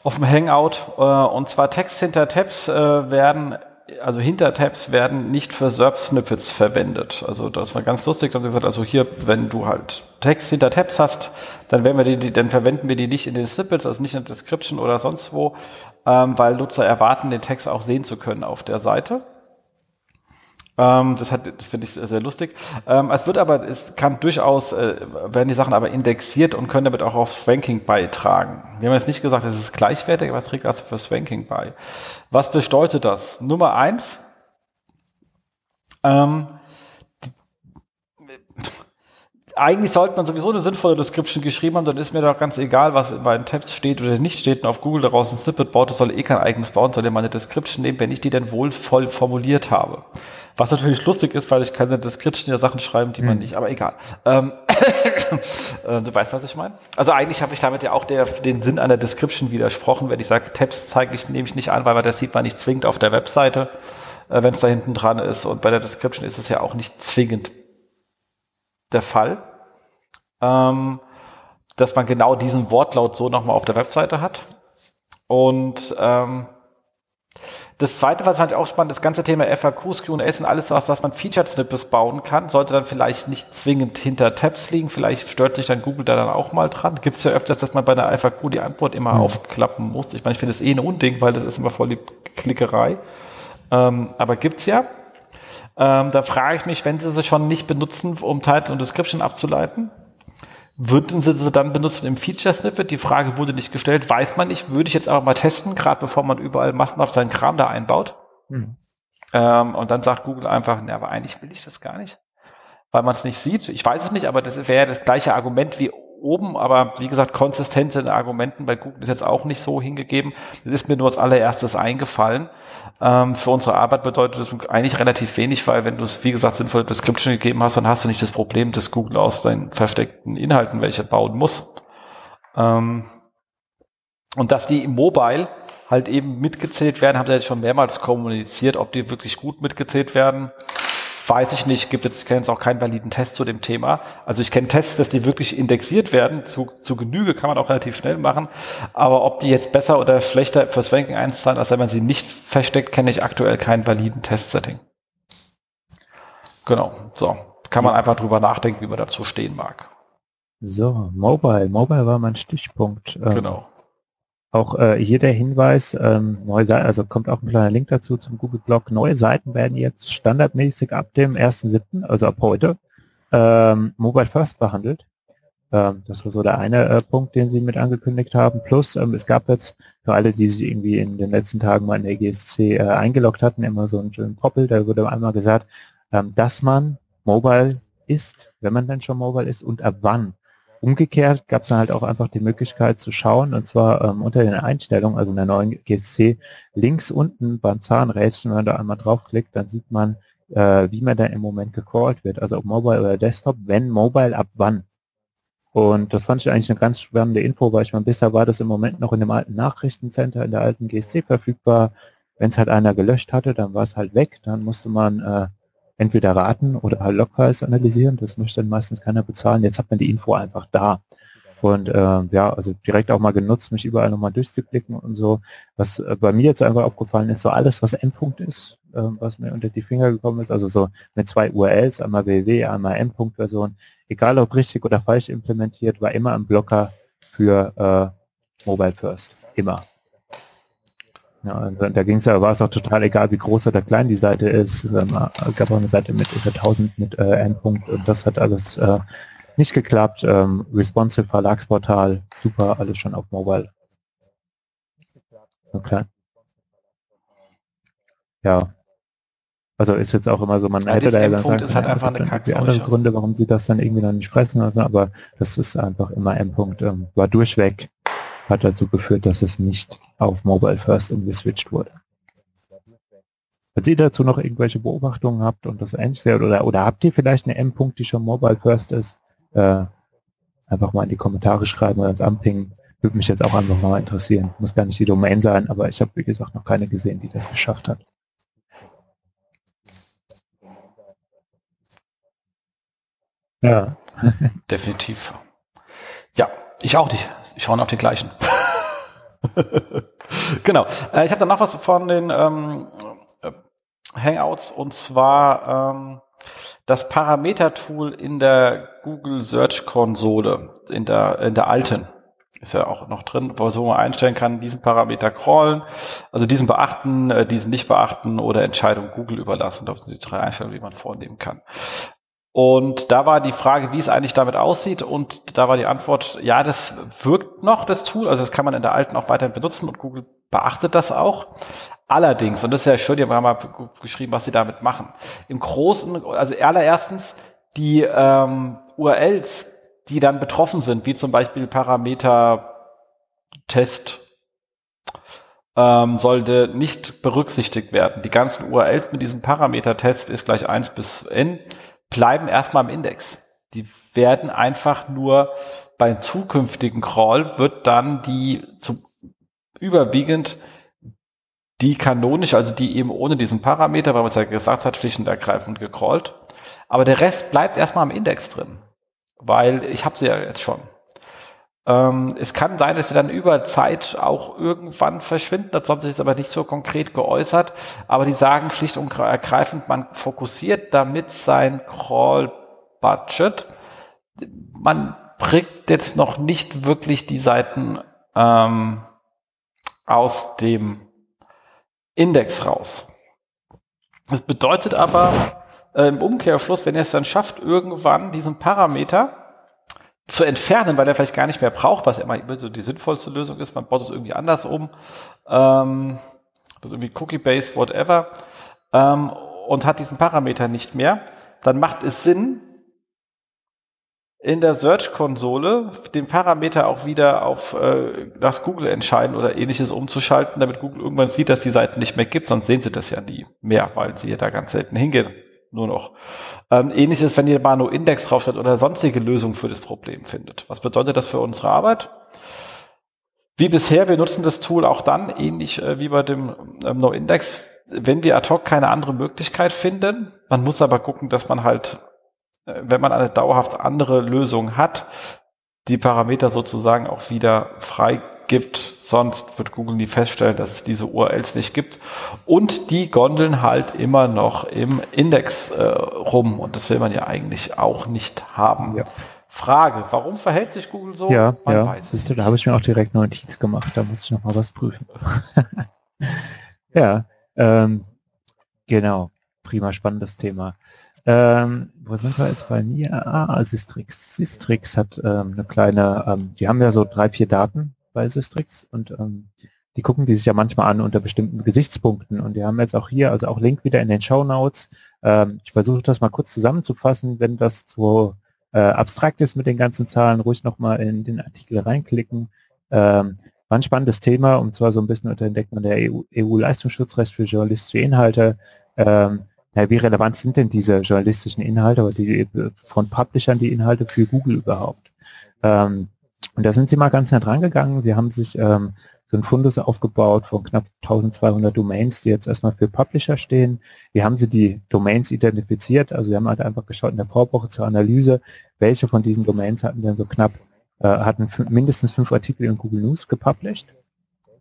auf dem Hangout. Äh, und zwar Text hinter Tabs äh, werden, also hinter Tabs werden nicht für SERP-Snippets verwendet. Also das war ganz lustig, da haben sie gesagt, also hier, wenn du halt Text hinter Tabs hast, dann werden wir die, dann verwenden wir die nicht in den Snippets, also nicht in der Description oder sonst wo, ähm, weil Nutzer erwarten, den Text auch sehen zu können auf der Seite. Ähm, das finde ich sehr lustig. Ähm, es wird aber, es kann durchaus, äh, werden die Sachen aber indexiert und können damit auch aufs Ranking beitragen. Wir haben jetzt nicht gesagt, es ist gleichwertig, aber es trägt also fürs Ranking bei. Was bedeutet das? Nummer eins, ähm, eigentlich sollte man sowieso eine sinnvolle Description geschrieben haben, dann ist mir doch ganz egal, was bei den Tabs steht oder nicht steht und auf Google daraus ein Snippet baut, das soll eh kein eigenes bauen, soll ja mal eine Description nehmen, wenn ich die denn wohl voll formuliert habe. Was natürlich lustig ist, weil ich kann in der Description ja Sachen schreiben, die man hm. nicht, aber egal. Ähm, äh, du weißt, was ich meine? Also eigentlich habe ich damit ja auch der, den Sinn einer Description widersprochen, wenn ich sage, Tabs zeige ich, nehme ich nicht an, weil das sieht man nicht zwingend auf der Webseite, äh, wenn es da hinten dran ist. Und bei der Description ist es ja auch nicht zwingend der Fall, ähm, dass man genau diesen Wortlaut so nochmal auf der Webseite hat. Und ähm, das zweite, was fand ich auch spannend, das ganze Thema FAQs, Q&S und alles, was, was man Featured Snippets bauen kann, sollte dann vielleicht nicht zwingend hinter Tabs liegen. Vielleicht stört sich dann Google da dann auch mal dran. Gibt es ja öfters, dass man bei einer FAQ die Antwort immer mhm. aufklappen muss. Ich meine, ich finde das eh ein Unding, weil das ist immer voll die Klickerei. Ähm, aber gibt's ja. Ähm, da frage ich mich, wenn Sie sie schon nicht benutzen, um Title und Description abzuleiten, würden Sie sie dann benutzen im Feature-Snippet? Die Frage wurde nicht gestellt, weiß man nicht, würde ich jetzt aber mal testen, gerade bevor man überall massenhaft seinen Kram da einbaut. Hm. Ähm, und dann sagt Google einfach, ne, aber eigentlich will ich das gar nicht, weil man es nicht sieht. Ich weiß es nicht, aber das wäre das gleiche Argument wie oben, aber wie gesagt, konsistente Argumenten bei Google ist jetzt auch nicht so hingegeben. Das ist mir nur als allererstes eingefallen. Ähm, für unsere Arbeit bedeutet das eigentlich relativ wenig, weil wenn du es, wie gesagt, sinnvolle Description gegeben hast, dann hast du nicht das Problem, dass Google aus deinen versteckten Inhalten welche bauen muss. Ähm, und dass die im Mobile halt eben mitgezählt werden, haben sie jetzt schon mehrmals kommuniziert, ob die wirklich gut mitgezählt werden Weiß ich nicht, gibt jetzt, ich kenne jetzt auch keinen validen Test zu dem Thema. Also ich kenne Tests, dass die wirklich indexiert werden, zu, zu Genüge kann man auch relativ schnell machen. Aber ob die jetzt besser oder schlechter fürs Ranking einzahlen, als wenn man sie nicht versteckt, kenne ich aktuell keinen validen Testsetting. Genau, so. Kann man einfach drüber nachdenken, wie man dazu stehen mag. So, Mobile. Mobile war mein Stichpunkt. Ähm, genau. Auch äh, hier der Hinweis, ähm, neue Seiten, also kommt auch ein kleiner Link dazu zum Google Blog. Neue Seiten werden jetzt standardmäßig ab dem 1.7., also ab heute, ähm, Mobile First behandelt. Ähm, das war so der eine äh, Punkt, den sie mit angekündigt haben. Plus, ähm, es gab jetzt für alle, die sich irgendwie in den letzten Tagen mal in der GSC äh, eingeloggt hatten, immer so ein Poppel, da wurde einmal gesagt, ähm, dass man Mobile ist, wenn man denn schon Mobile ist und ab wann. Umgekehrt gab es dann halt auch einfach die Möglichkeit zu schauen, und zwar ähm, unter den Einstellungen, also in der neuen GSC, links unten beim Zahnrädchen, wenn man da einmal draufklickt, dann sieht man, äh, wie man da im Moment gecrawlt wird, also ob Mobile oder Desktop, wenn Mobile, ab wann. Und das fand ich eigentlich eine ganz spannende Info, weil ich meine, bisher war das im Moment noch in dem alten Nachrichtencenter, in der alten GSC verfügbar. Wenn es halt einer gelöscht hatte, dann war es halt weg, dann musste man äh, entweder raten oder halt Logpreis analysieren. Das möchte dann meistens keiner bezahlen. Jetzt hat man die Info einfach da. Und äh, ja, also direkt auch mal genutzt, mich überall nochmal durchzuklicken und so. Was äh, bei mir jetzt einfach aufgefallen ist, so alles, was Endpunkt ist, äh, was mir unter die Finger gekommen ist, also so mit zwei URLs, einmal www, einmal Endpunkt-Version, egal ob richtig oder falsch implementiert, war immer ein Blocker für äh, Mobile First. Immer. Ja, also da ging es ja, war es auch total egal, wie groß oder klein die Seite ist. Es ähm, gab auch eine Seite mit über 1000 mit äh, Endpunkt und das hat alles äh, nicht geklappt. Ähm, responsive Verlagsportal, super, alles schon auf Mobile. Okay. Ja. Also ist jetzt auch immer so, man ja, hätte da ja dann sagen, ist halt einfach eine Kackseuche. andere Gründe, warum sie das dann irgendwie noch nicht fressen, also, aber das ist einfach immer Endpunkt, ähm, war durchweg hat dazu geführt, dass es nicht auf Mobile First umgeswitcht wurde. Falls ihr dazu noch irgendwelche Beobachtungen habt und das ähnlich seht, oder, oder habt ihr vielleicht eine M-Punkt, die schon Mobile First ist, äh, einfach mal in die Kommentare schreiben oder uns anpingen. Würde mich jetzt auch einfach mal interessieren. Muss gar nicht die Domain sein, aber ich habe, wie gesagt, noch keine gesehen, die das geschafft hat. Ja. Definitiv. Ja, ich auch nicht. Ich schaue auf den gleichen. genau. Äh, ich habe dann noch was von den ähm, äh, Hangouts und zwar ähm, das Parameter-Tool in der Google Search Konsole, in der, in der alten. Ist ja auch noch drin, wo man einstellen kann, diesen Parameter crawlen, also diesen beachten, äh, diesen nicht beachten oder Entscheidung Google überlassen. Das sind die drei Einstellungen, die man vornehmen kann. Und da war die Frage, wie es eigentlich damit aussieht. Und da war die Antwort, ja, das wirkt noch, das Tool. Also das kann man in der alten auch weiterhin benutzen und Google beachtet das auch. Allerdings, und das ist ja schön, die haben mal geschrieben, was sie damit machen. Im Großen, also allererstens, die ähm, URLs, die dann betroffen sind, wie zum Beispiel Parameter Test, ähm, sollte nicht berücksichtigt werden. Die ganzen URLs mit diesem Parameter-Test ist gleich eins bis n bleiben erstmal im Index. Die werden einfach nur beim zukünftigen Crawl wird dann die zu, überwiegend die kanonisch, also die eben ohne diesen Parameter, weil man es ja gesagt hat, schlicht und ergreifend gecrawlt. Aber der Rest bleibt erstmal im Index drin, weil ich habe sie ja jetzt schon. Ähm, es kann sein, dass sie dann über Zeit auch irgendwann verschwinden. Das haben sich jetzt aber nicht so konkret geäußert. Aber die sagen schlicht und ergreifend, man fokussiert damit sein Crawl-Budget. Man bringt jetzt noch nicht wirklich die Seiten ähm, aus dem Index raus. Das bedeutet aber äh, im Umkehrschluss, wenn ihr es dann schafft, irgendwann diesen Parameter zu entfernen, weil er vielleicht gar nicht mehr braucht, was immer so die sinnvollste Lösung ist. Man baut es irgendwie anders um. Ähm, das ist irgendwie Cookie-based, whatever. Ähm, und hat diesen Parameter nicht mehr. Dann macht es Sinn, in der Search-Konsole den Parameter auch wieder auf äh, das Google entscheiden oder ähnliches umzuschalten, damit Google irgendwann sieht, dass die Seiten nicht mehr gibt, sonst sehen sie das ja nie mehr, weil sie ja da ganz selten hingehen. Nur noch. Ähm, ähnliches, wenn ihr mal nur Index draufschreibt oder sonstige Lösungen für das Problem findet. Was bedeutet das für unsere Arbeit? Wie bisher, wir nutzen das Tool auch dann, ähnlich äh, wie bei dem ähm, No-Index, wenn wir ad hoc keine andere Möglichkeit finden. Man muss aber gucken, dass man halt äh, wenn man eine dauerhaft andere Lösung hat, die Parameter sozusagen auch wieder frei gibt, sonst wird Google nie feststellen, dass es diese URLs nicht gibt. Und die gondeln halt immer noch im Index äh, rum und das will man ja eigentlich auch nicht haben. Ja. Frage, warum verhält sich Google so? Ja, man ja. Siehst du, da habe ich mir auch direkt eine Notiz gemacht, da muss ich noch mal was prüfen. ja, ähm, genau, prima spannendes Thema. Ähm, wo sind wir jetzt bei mir? Ah, Sistrix. Sistrix hat ähm, eine kleine, ähm, die haben ja so drei, vier Daten bei Sistrix und ähm, die gucken die sich ja manchmal an unter bestimmten Gesichtspunkten und die haben jetzt auch hier, also auch Link wieder in den Show Notes. Ähm, ich versuche das mal kurz zusammenzufassen, wenn das zu äh, abstrakt ist mit den ganzen Zahlen, ruhig nochmal in den Artikel reinklicken. Ähm, war ein spannendes Thema, und zwar so ein bisschen unter Entdeckung der EU-Leistungsschutzrecht EU für journalistische Inhalte. Ähm, ja, wie relevant sind denn diese journalistischen Inhalte oder die von Publishern die Inhalte für Google überhaupt? Ähm, und da sind sie mal ganz nah dran gegangen. Sie haben sich ähm, so ein Fundus aufgebaut von knapp 1200 Domains, die jetzt erstmal für Publisher stehen. Wie haben sie die Domains identifiziert? Also sie haben halt einfach geschaut in der Vorwoche zur Analyse, welche von diesen Domains hatten denn so knapp, äh, hatten mindestens fünf Artikel in Google News gepublished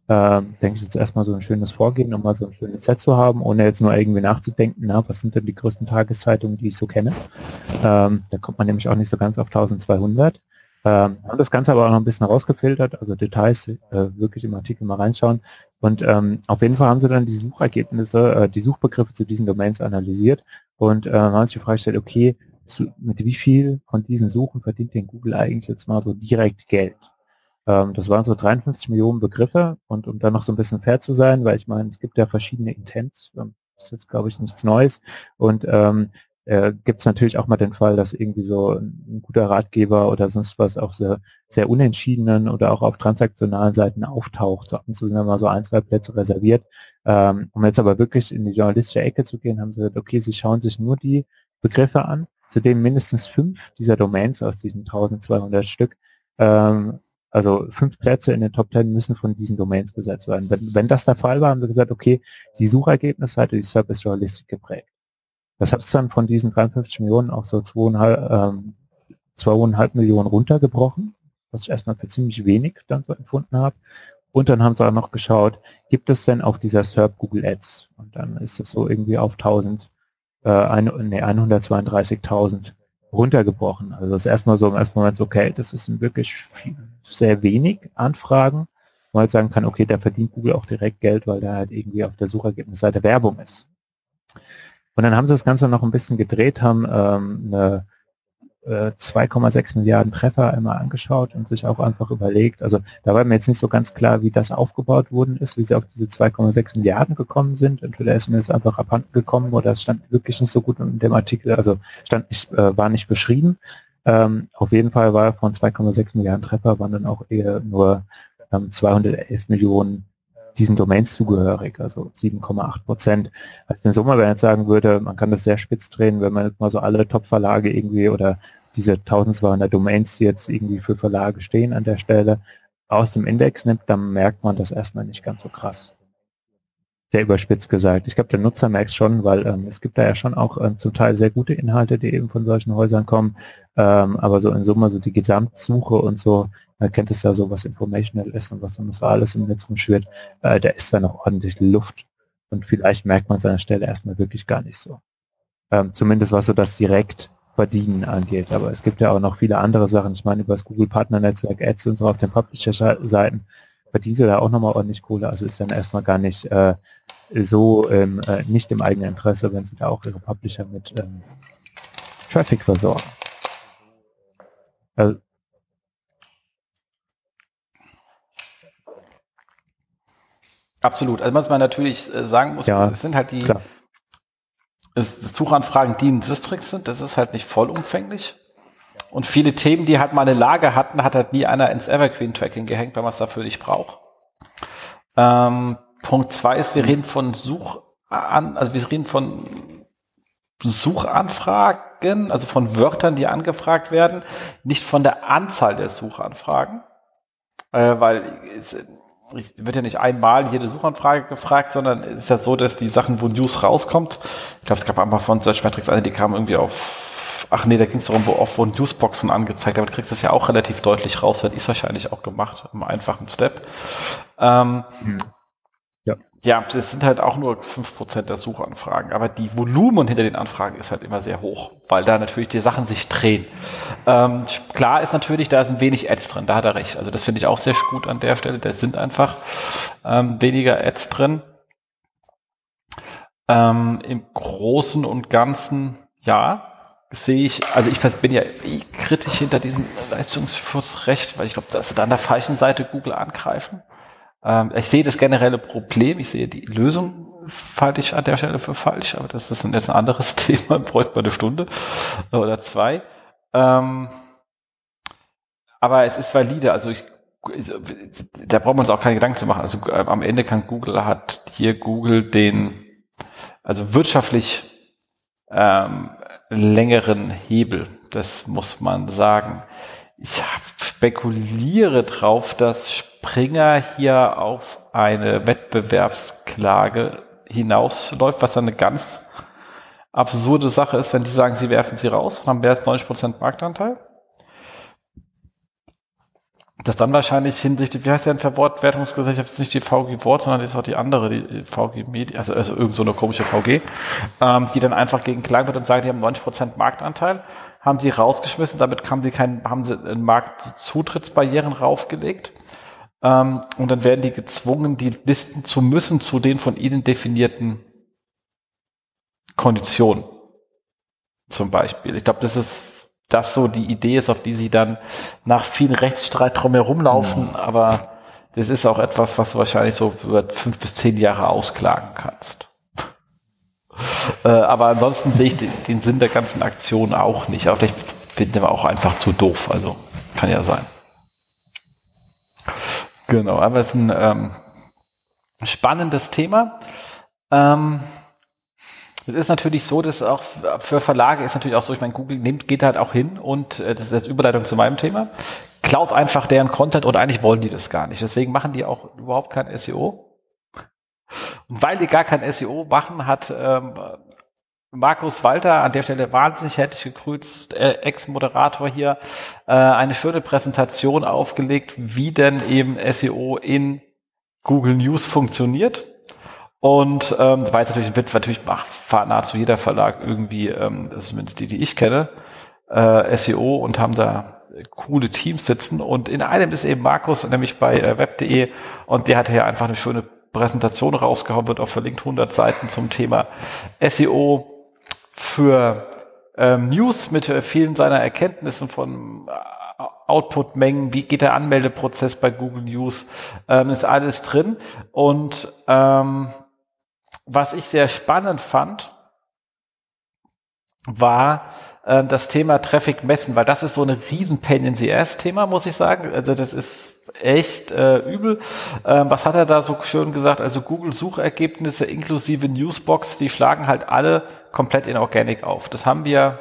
ähm, denke ich jetzt erstmal so ein schönes Vorgehen, um mal so ein schönes Set zu haben, ohne jetzt nur irgendwie nachzudenken, na, was sind denn die größten Tageszeitungen, die ich so kenne. Ähm, da kommt man nämlich auch nicht so ganz auf 1200. Ähm, haben das Ganze aber auch noch ein bisschen rausgefiltert, also Details äh, wirklich im Artikel mal reinschauen. Und ähm, auf jeden Fall haben sie dann die Suchergebnisse, äh, die Suchbegriffe zu diesen Domains analysiert und äh, haben sich die Frage gestellt, okay, zu, mit wie viel von diesen Suchen verdient denn Google eigentlich jetzt mal so direkt Geld? Ähm, das waren so 53 Millionen Begriffe und um dann noch so ein bisschen fair zu sein, weil ich meine, es gibt ja verschiedene Intents, ähm, das ist jetzt glaube ich nichts Neues und ähm, äh, gibt es natürlich auch mal den Fall, dass irgendwie so ein guter Ratgeber oder sonst was auch sehr, sehr unentschiedenen oder auch auf transaktionalen Seiten auftaucht. So, und sind immer so ein, zwei Plätze reserviert. Ähm, um jetzt aber wirklich in die journalistische Ecke zu gehen, haben sie gesagt, okay, sie schauen sich nur die Begriffe an, zu denen mindestens fünf dieser Domains aus diesen 1200 Stück ähm, also fünf Plätze in den Top Ten müssen von diesen Domains besetzt werden. Wenn, wenn das der Fall war, haben sie gesagt, okay, die Suchergebnisse hatte die Service Journalistik geprägt. Das hat es dann von diesen 53 Millionen auch so zweieinhalb, ähm, zweieinhalb Millionen runtergebrochen, was ich erstmal für ziemlich wenig dann so empfunden habe. Und dann haben sie auch noch geschaut, gibt es denn auf dieser SERP Google Ads? Und dann ist es so irgendwie auf 1000, äh, ein, nee, 132.000 runtergebrochen. Also das ist erstmal so im ersten Moment so, okay, das ist wirklich viel, sehr wenig Anfragen, wo man halt sagen kann, okay, da verdient Google auch direkt Geld, weil da halt irgendwie auf der Suchergebnisseite Werbung ist. Und dann haben sie das Ganze noch ein bisschen gedreht, haben ähm, eine 2,6 äh, Milliarden Treffer einmal angeschaut und sich auch einfach überlegt, also da war mir jetzt nicht so ganz klar, wie das aufgebaut worden ist, wie sie auf diese 2,6 Milliarden gekommen sind. Entweder ist mir das einfach abhanden gekommen oder es stand wirklich nicht so gut in dem Artikel, also stand nicht, äh, war nicht beschrieben. Ähm, auf jeden Fall war von 2,6 Milliarden Treffer waren dann auch eher nur ähm, 211 Millionen diesen Domains zugehörig, also 7,8 Prozent. Also in Summe, wenn man jetzt sagen würde, man kann das sehr spitz drehen, wenn man jetzt mal so alle Top-Verlage irgendwie oder diese 1200 Domains, die jetzt irgendwie für Verlage stehen an der Stelle, aus dem Index nimmt, dann merkt man das erstmal nicht ganz so krass. Sehr überspitzt gesagt. Ich glaube, der Nutzer merkt es schon, weil ähm, es gibt da ja schon auch ähm, zum Teil sehr gute Inhalte, die eben von solchen Häusern kommen. Ähm, aber so in Summe, so die Gesamtsuche und so, man kennt es ja so, was informational ist und was dann so alles im Netz rumschwirrt, äh, da ist da noch ordentlich Luft. Und vielleicht merkt man es an der Stelle erstmal wirklich gar nicht so. Ähm, zumindest was so das direkt Verdienen angeht. Aber es gibt ja auch noch viele andere Sachen. Ich meine, über das Google Partner Netzwerk Ads und so auf den Publisher-Seiten verdienen sie da auch nochmal ordentlich Kohle. Also ist dann erstmal gar nicht äh, so ähm, äh, nicht im eigenen Interesse, wenn sie da auch ihre Publisher mit ähm, Traffic versorgen. Also, Absolut. Also was man natürlich äh, sagen muss, ja, es sind halt die es, Suchanfragen, die in Sistrix sind, das ist halt nicht vollumfänglich. Und viele Themen, die halt mal eine Lage hatten, hat halt nie einer ins Evergreen-Tracking gehängt, weil man es dafür nicht braucht. Ähm, Punkt zwei ist, wir reden von Such an, also wir reden von Suchanfragen, also von Wörtern, die angefragt werden, nicht von der Anzahl der Suchanfragen, äh, weil es wird ja nicht einmal jede Suchanfrage gefragt, sondern ist ja so, dass die Sachen, wo News rauskommt, ich glaube, es gab einmal von Searchmetrics eine, die kam irgendwie auf, ach nee, da ging es darum, wo oft wurden Newsboxen angezeigt, aber du das ja auch relativ deutlich raus, wird ist wahrscheinlich auch gemacht, im einfachen Step. Ähm, hm. Ja, es sind halt auch nur fünf Prozent der Suchanfragen, aber die Volumen hinter den Anfragen ist halt immer sehr hoch, weil da natürlich die Sachen sich drehen. Ähm, klar ist natürlich, da sind wenig Ads drin, da hat er recht. Also das finde ich auch sehr gut an der Stelle, da sind einfach ähm, weniger Ads drin. Ähm, Im Großen und Ganzen, ja, sehe ich, also ich bin ja eh kritisch hinter diesem Leistungsschutzrecht, weil ich glaube, dass sie da an der falschen Seite Google angreifen. Ähm, ich sehe das generelle Problem, ich sehe die Lösung halte ich an der Stelle für falsch, aber das ist jetzt ein anderes Thema, bräuchte man eine Stunde oder zwei. Ähm, aber es ist valide, also ich, da braucht man uns auch keine Gedanken zu machen. Also äh, am Ende kann Google, hat hier Google den, also wirtschaftlich ähm, längeren Hebel, das muss man sagen. Ich spekuliere drauf, dass Springer hier auf eine Wettbewerbsklage hinausläuft, was eine ganz absurde Sache ist, wenn die sagen, sie werfen sie raus, haben mehr als 90% Marktanteil. Das dann wahrscheinlich hinsichtlich, wie heißt der Verwortwertungsgesellschaft, ist nicht die VG Wort, sondern ist auch die andere, die VG Media, also, also irgend so eine komische VG, ähm, die dann einfach gegen klagen wird und sagen, die haben 90% Marktanteil, haben sie rausgeschmissen, damit haben sie keinen, haben sie Marktzutrittsbarrieren raufgelegt ähm, und dann werden die gezwungen, die Listen zu müssen zu den von ihnen definierten Konditionen. Zum Beispiel. Ich glaube, das ist das so die Idee ist, auf die sie dann nach viel Rechtsstreit drum herumlaufen, mhm. aber das ist auch etwas, was du wahrscheinlich so über fünf bis zehn Jahre ausklagen kannst. Äh, aber ansonsten sehe ich den, den, Sinn der ganzen Aktion auch nicht. Aber vielleicht bin ich auch einfach zu doof. Also kann ja sein. Genau, aber es ist ein ähm, spannendes Thema. Ähm, es ist natürlich so, dass auch für Verlage ist natürlich auch so, ich meine, Google nimmt, geht halt auch hin und äh, das ist jetzt Überleitung zu meinem Thema, klaut einfach deren Content und eigentlich wollen die das gar nicht. Deswegen machen die auch überhaupt kein SEO. Und weil die gar kein SEO machen, hat ähm, Markus Walter, an der Stelle wahnsinnig herzlich gegrüßt, äh, Ex-Moderator hier, äh, eine schöne Präsentation aufgelegt, wie denn eben SEO in Google News funktioniert. Und ähm, war jetzt natürlich ein Witz, natürlich macht nahezu jeder Verlag irgendwie, ähm, das ist zumindest die, die ich kenne, äh, SEO und haben da coole Teams sitzen. Und in einem ist eben Markus, nämlich bei äh, web.de, und der hatte ja einfach eine schöne Präsentation rausgehauen, wird auch verlinkt 100 Seiten zum Thema SEO für ähm, News mit vielen seiner Erkenntnissen von äh, Output-Mengen, wie geht der Anmeldeprozess bei Google News, ähm, ist alles drin. Und ähm, was ich sehr spannend fand, war äh, das Thema Traffic messen, weil das ist so eine riesen Pain in the Ass Thema, muss ich sagen. Also das ist echt äh, übel. Ähm, was hat er da so schön gesagt? Also Google Suchergebnisse inklusive Newsbox, die schlagen halt alle komplett in Organic auf. Das haben wir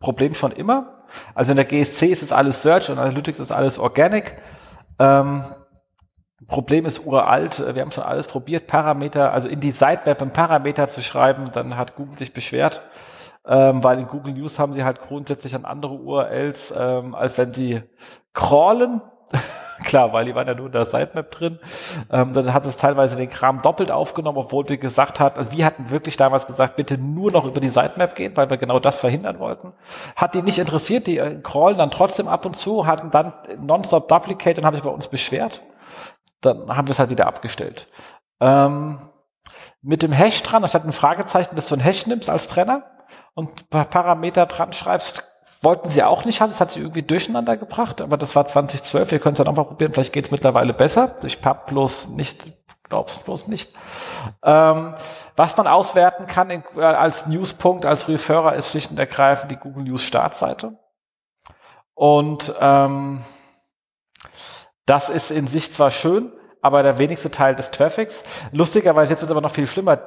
Problem schon immer. Also in der GSC ist es alles Search und Analytics ist alles Organic. Ähm, Problem ist uralt. Wir haben schon alles probiert, Parameter, also in die Sitemap ein Parameter zu schreiben. Dann hat Google sich beschwert, ähm, weil in Google News haben sie halt grundsätzlich an andere URLs, ähm, als wenn sie crawlen. Klar, weil die waren ja nur in der Sitemap drin. Ähm, dann hat es teilweise den Kram doppelt aufgenommen, obwohl wir gesagt hat, also wir hatten wirklich damals gesagt, bitte nur noch über die Sitemap gehen, weil wir genau das verhindern wollten. Hat die nicht interessiert, die äh, crawlen dann trotzdem ab und zu, hatten dann nonstop Duplicate und haben sich bei uns beschwert. Dann haben wir es halt wieder abgestellt. Ähm, mit dem Hash dran, anstatt ein Fragezeichen, dass du ein Hash nimmst als Trenner und Parameter dran schreibst, wollten sie auch nicht haben. Das hat sie irgendwie durcheinander gebracht, aber das war 2012. Ihr könnt es dann auch mal probieren. Vielleicht geht es mittlerweile besser. Ich hab bloß nicht, glaub's bloß nicht. Ähm, was man auswerten kann in, äh, als Newspunkt, als Referrer ist schlicht und ergreifend die Google News Startseite. Und ähm, das ist in sich zwar schön, aber der wenigste Teil des Traffics. Lustigerweise, jetzt wird es aber noch viel schlimmer.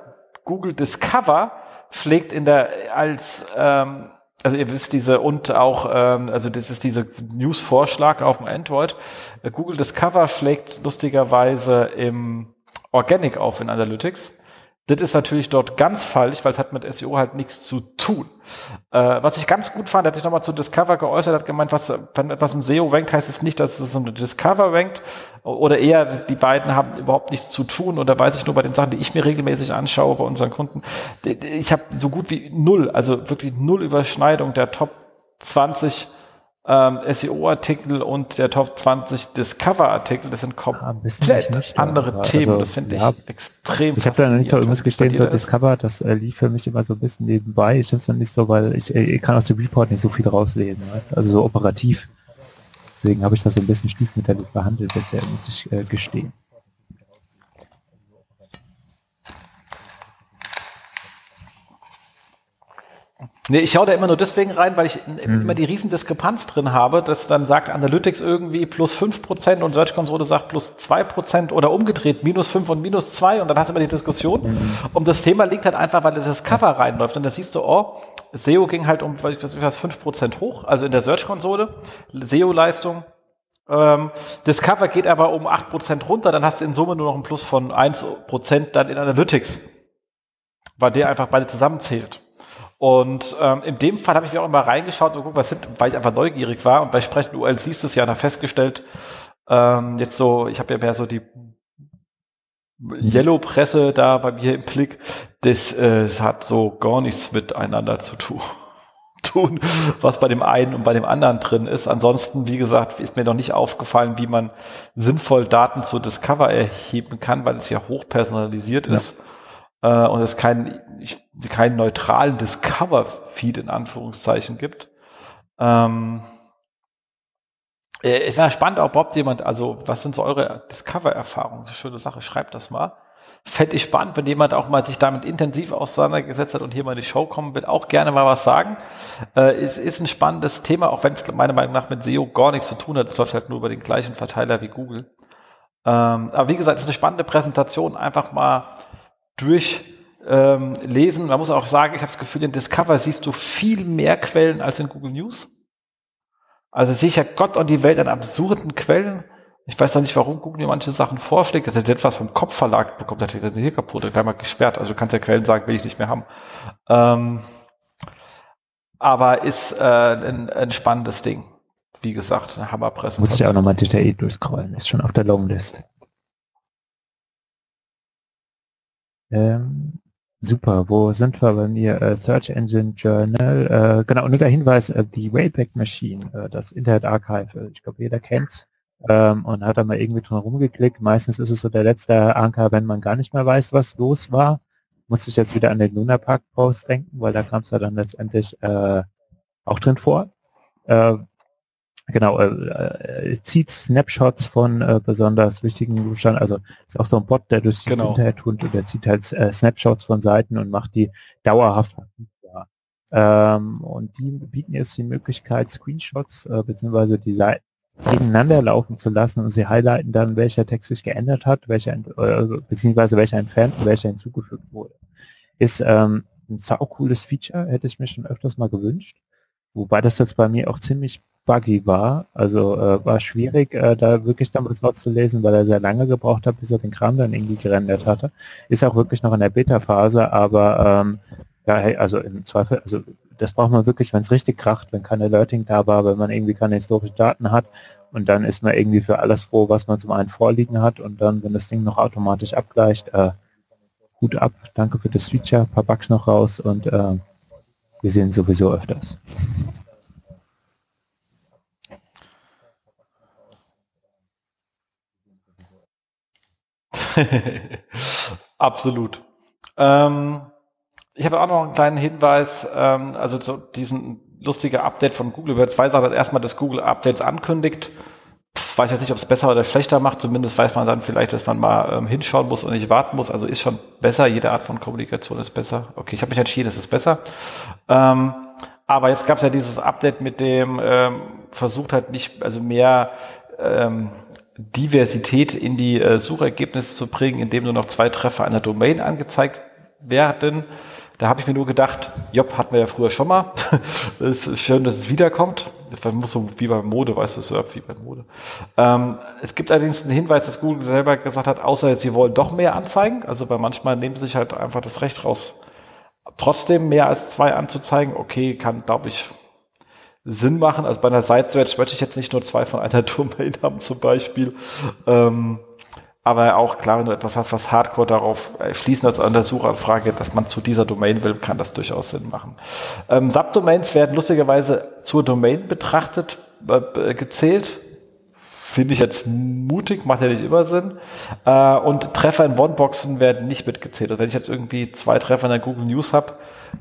Google Discover schlägt in der als ähm, also ihr wisst diese und auch, ähm, also das ist diese News-Vorschlag auf dem Android. Äh, Google Discover schlägt lustigerweise im Organic auf in Analytics. Das ist natürlich dort ganz falsch, weil es hat mit SEO halt nichts zu tun. Äh, was ich ganz gut fand, hat sich nochmal zu Discover geäußert, hat gemeint, was, wenn etwas im SEO rankt, heißt es nicht, dass es um Discover rankt, oder eher die beiden haben überhaupt nichts zu tun, und da weiß ich nur bei den Sachen, die ich mir regelmäßig anschaue bei unseren Kunden, ich habe so gut wie null, also wirklich null Überschneidung der Top 20 ähm, SEO-Artikel und der Top 20 Discover-Artikel, das sind komplett nicht, andere also, Themen. das finde ja, ich extrem Ich habe da nicht so irgendwas gestehen, so Discover, das äh, lief für mich immer so ein bisschen nebenbei. Ich es dann nicht so, weil ich, ich kann aus dem Report nicht so viel rauslesen, weißt? also so operativ. Deswegen habe ich das so ein bisschen stiefmütterlich behandelt bisher, muss ich äh, gestehen. Nee, ich schaue da immer nur deswegen rein, weil ich mhm. immer die riesen Diskrepanz drin habe, dass dann sagt Analytics irgendwie plus 5% und Search Console sagt plus 2% oder umgedreht, minus 5 und minus 2 und dann hast du immer die Diskussion. Mhm. Und das Thema liegt halt einfach, weil das Cover reinläuft und da siehst du, oh, SEO ging halt um was, was 5% hoch, also in der Search Konsole, SEO-Leistung. Ähm, das Cover geht aber um 8% runter, dann hast du in Summe nur noch ein Plus von 1% dann in Analytics, weil der einfach beide zusammenzählt. Und ähm, in dem Fall habe ich mir auch mal reingeschaut und geguckt, was sind, weil ich einfach neugierig war. Und bei sprechenden ULCs ist es ja da festgestellt, ähm, jetzt so, ich habe ja mehr so die Yellow-Presse da bei mir im Blick, das, äh, das hat so gar nichts miteinander zu tun tun, was bei dem einen und bei dem anderen drin ist. Ansonsten, wie gesagt, ist mir noch nicht aufgefallen, wie man sinnvoll Daten zu Discover erheben kann, weil es ja hochpersonalisiert ja. ist äh, und es keinen keinen neutralen Discover-Feed in Anführungszeichen gibt. Ähm, äh, es wäre spannend, ob überhaupt jemand, also was sind so eure Discover-Erfahrungen? Schöne Sache, schreibt das mal. Fände ich spannend, wenn jemand auch mal sich damit intensiv auseinandergesetzt hat und hier mal in die Show kommen will, auch gerne mal was sagen. Äh, es ist ein spannendes Thema, auch wenn es meiner Meinung nach mit SEO gar nichts zu tun hat. Es läuft halt nur über den gleichen Verteiler wie Google. Ähm, aber wie gesagt, es ist eine spannende Präsentation. Einfach mal durchlesen. Man muss auch sagen, ich habe das Gefühl, in Discover siehst du viel mehr Quellen als in Google News. Also ja Gott und die Welt an absurden Quellen. Ich weiß doch nicht, warum Google mir manche Sachen vorschlägt. Das ist jetzt was vom Kopfverlag bekommt, der ist hier kaputt, gleich mal gesperrt. Also du kannst ja Quellen sagen, will ich nicht mehr haben. Ähm, aber ist äh, ein, ein spannendes Ding. Wie gesagt, eine Hammerpresse. Muss ich auch nochmal detailliert durchscrollen. Ist schon auf der Longlist. Ähm, super, wo sind wir bei mir? Äh, Search Engine Journal. Äh, genau, nur der Hinweis, äh, die Wayback Machine, äh, das Internet Archive, äh, ich glaube, jeder kennt's. Ähm, und hat da mal irgendwie drum rumgeklickt. Meistens ist es so der letzte Anker, wenn man gar nicht mehr weiß, was los war. Muss ich jetzt wieder an den Luna Park Post denken, weil da kam es ja dann letztendlich äh, auch drin vor. Genau, äh, äh, zieht Snapshots von äh, besonders wichtigen Zuständen, also ist auch so ein Bot, der durch das genau. Internet tut und der zieht halt äh, Snapshots von Seiten und macht die dauerhaft ähm, und die bieten jetzt die Möglichkeit, Screenshots äh, beziehungsweise die Seiten gegeneinander laufen zu lassen und sie highlighten dann, welcher Text sich geändert hat, welcher äh, beziehungsweise welcher entfernt und welcher hinzugefügt wurde. Ist ähm, ein sau cooles Feature, hätte ich mir schon öfters mal gewünscht. Wobei das jetzt bei mir auch ziemlich buggy war. Also äh, war schwierig, äh, da wirklich dann was rauszulesen, weil er sehr lange gebraucht hat, bis er den Kram dann irgendwie gerendert hatte. Ist auch wirklich noch in der Beta-Phase, aber ähm, ja, hey, also im Zweifel, also das braucht man wirklich, wenn es richtig kracht, wenn kein Alerting da war, wenn man irgendwie keine historischen Daten hat und dann ist man irgendwie für alles froh, was man zum einen vorliegen hat und dann, wenn das Ding noch automatisch abgleicht, äh, Hut ab, danke für das Feature, paar Bugs noch raus und äh, wir sehen sowieso öfters. Absolut. Ähm, ich habe auch noch einen kleinen Hinweis, ähm, also zu diesem lustigen Update von Google wird zwei Sachen. Erstmal, dass Google Updates ankündigt. Pff, weiß jetzt nicht, ob es besser oder schlechter macht. Zumindest weiß man dann vielleicht, dass man mal ähm, hinschauen muss und nicht warten muss. Also ist schon besser. Jede Art von Kommunikation ist besser. Okay, ich habe mich entschieden, es ist besser. Ähm, Aber jetzt gab es ja dieses Update mit dem ähm, versucht halt nicht, also mehr ähm, Diversität in die äh, Suchergebnisse zu bringen, indem nur noch zwei Treffer einer Domain angezeigt werden. Da habe ich mir nur gedacht, Job hatten wir ja früher schon mal. es ist schön, dass es wiederkommt. Das muss so wie bei Mode, weißt du, so wie bei Mode. Ähm, es gibt allerdings einen Hinweis, dass Google selber gesagt hat, außer sie wollen doch mehr anzeigen. Also bei manchmal nehmen sie sich halt einfach das Recht raus, trotzdem mehr als zwei anzuzeigen. Okay, kann, glaube ich, Sinn machen. Also bei einer Seite möchte ich jetzt nicht nur zwei von einer Domain haben zum Beispiel. Ähm, aber auch klar, wenn du etwas hast, was Hardcore darauf äh, schließen als an der Suchanfrage, dass man zu dieser Domain will, kann das durchaus Sinn machen. Ähm, Subdomains werden lustigerweise zur Domain betrachtet, äh, gezählt. Finde ich jetzt mutig, macht ja nicht immer Sinn. Äh, und Treffer in One-Boxen werden nicht mitgezählt. Also wenn ich jetzt irgendwie zwei Treffer in der Google News habe,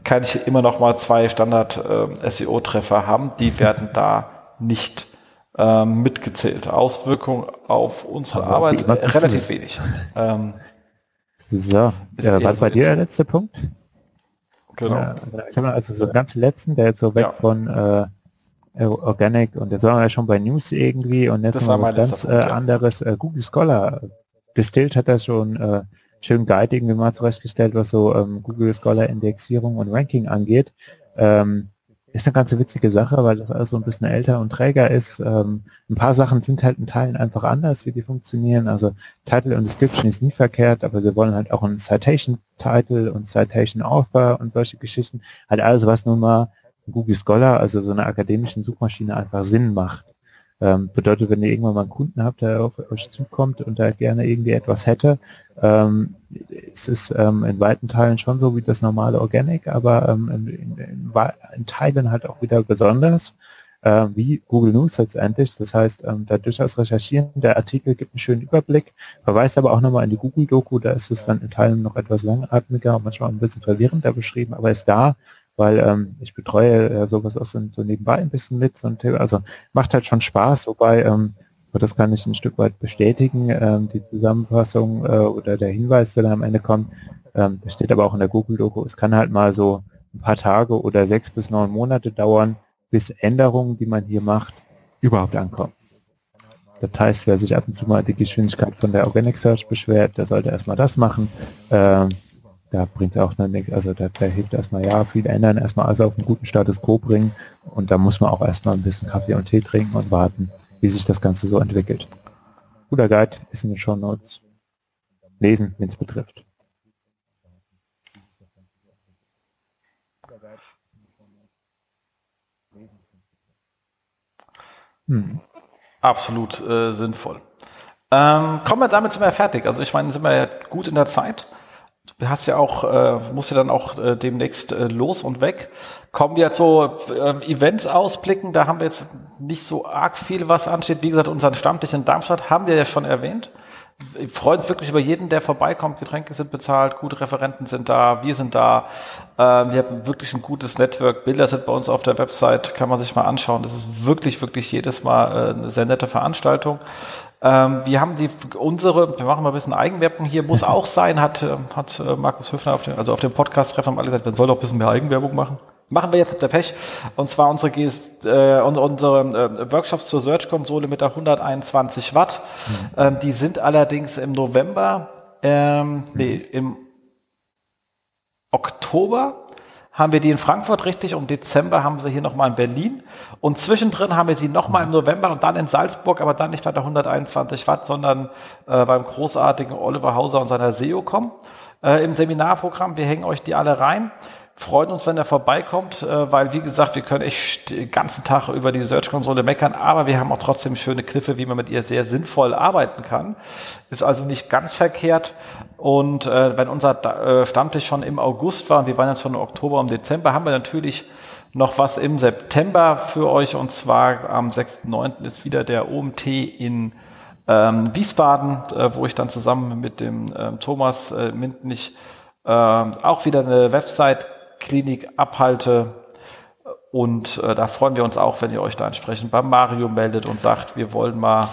kann ich immer noch mal zwei Standard-SEO-Treffer äh, haben. Die werden da nicht ähm, mitgezählt. Auswirkung auf unsere Aber Arbeit relativ wenig. Ähm, so, ja, was bei dir der letzte Punkt? Genau. Ja, ich habe also so ganz letzten, der jetzt so weg ja. von äh, Organic und jetzt waren wir ja schon bei News irgendwie und jetzt das mal was ganz Punkt, äh, anderes. Äh, Google Scholar Distilled hat das schon äh, schön Guide irgendwie mal zurechtgestellt, was so ähm, Google Scholar Indexierung und Ranking angeht. Ähm, ist eine ganz witzige Sache, weil das alles so ein bisschen älter und träger ist. Ähm, ein paar Sachen sind halt in Teilen einfach anders, wie die funktionieren. Also Title und Description ist nie verkehrt, aber sie wollen halt auch ein Citation Title und Citation Author und solche Geschichten. Halt alles, was nun mal Google Scholar, also so eine akademischen Suchmaschine einfach Sinn macht. Ähm, bedeutet, wenn ihr irgendwann mal einen Kunden habt, der auf euch zukommt und da gerne irgendwie etwas hätte, ähm, es ist ähm, in weiten Teilen schon so wie das normale Organic, aber ähm, in, in, in, Teilen halt auch wieder besonders, äh, wie Google News letztendlich. Das heißt, ähm, da durchaus recherchieren. Der Artikel gibt einen schönen Überblick, verweist aber auch nochmal in die Google-Doku, da ist es dann in Teilen noch etwas langatmiger und manchmal ein bisschen verwirrender beschrieben, aber ist da weil ähm, ich betreue ja sowas auch so, so nebenbei ein bisschen mit. So ein Thema. Also macht halt schon Spaß, wobei, ähm, das kann ich ein Stück weit bestätigen, ähm, die Zusammenfassung äh, oder der Hinweis, der dann am Ende kommt, ähm, das steht aber auch in der Google-Doku, es kann halt mal so ein paar Tage oder sechs bis neun Monate dauern, bis Änderungen, die man hier macht, überhaupt ankommen. Das heißt, wer sich ab und zu mal die Geschwindigkeit von der Organic Search beschwert, der sollte erstmal das machen. Ähm, da bringt es auch dann nichts, also da, da hilft erstmal ja viel ändern, erstmal alles auf einen guten Status quo bringen und da muss man auch erstmal ein bisschen Kaffee und Tee trinken und warten, wie sich das Ganze so entwickelt. Guter Guide ist in den Show Notes. Lesen, wenn es betrifft. Hm. Absolut äh, sinnvoll. Ähm, kommen wir damit sind wir fertig. Also ich meine, sind wir ja gut in der Zeit. Du hast ja auch, äh, musst ja dann auch äh, demnächst äh, los und weg. Kommen wir zu äh, Events ausblicken, da haben wir jetzt nicht so arg viel, was ansteht. Wie gesagt, unseren Stammtisch in Darmstadt haben wir ja schon erwähnt. Wir freuen uns wirklich über jeden, der vorbeikommt. Getränke sind bezahlt, gute Referenten sind da, wir sind da. Ähm, wir haben wirklich ein gutes Network. Bilder sind bei uns auf der Website, kann man sich mal anschauen. Das ist wirklich, wirklich jedes Mal äh, eine sehr nette Veranstaltung. Ähm, wir haben die unsere, wir machen mal ein bisschen Eigenwerbung hier, muss auch sein, hat, äh, hat äh, Markus Höfner auf dem, also auf dem Podcast-Treffen haben alle gesagt, man soll doch ein bisschen mehr Eigenwerbung machen. Machen wir jetzt, habt ihr Pech. Und zwar unsere, äh, unsere äh, Workshops zur Search-Konsole mit der 121 Watt. Mhm. Ähm, die sind allerdings im November, ähm, nee, im Oktober haben wir die in Frankfurt richtig, im Dezember haben sie hier nochmal in Berlin und zwischendrin haben wir sie nochmal im November und dann in Salzburg, aber dann nicht bei der 121 Watt, sondern äh, beim großartigen Oliver Hauser und seiner SEOCom äh, im Seminarprogramm. Wir hängen euch die alle rein freuen uns, wenn er vorbeikommt, äh, weil wie gesagt, wir können echt den ganzen Tag über die Search-Konsole meckern, aber wir haben auch trotzdem schöne Kniffe, wie man mit ihr sehr sinnvoll arbeiten kann. Ist also nicht ganz verkehrt. Und äh, wenn unser äh, Stammtisch schon im August war und wir waren jetzt von Oktober und Dezember, haben wir natürlich noch was im September für euch und zwar am 6.9. ist wieder der OMT in ähm, Wiesbaden, äh, wo ich dann zusammen mit dem ähm, Thomas äh, Mintnich äh, auch wieder eine Website Klinik abhalte. Und äh, da freuen wir uns auch, wenn ihr euch da entsprechend beim Mario meldet und sagt, wir wollen mal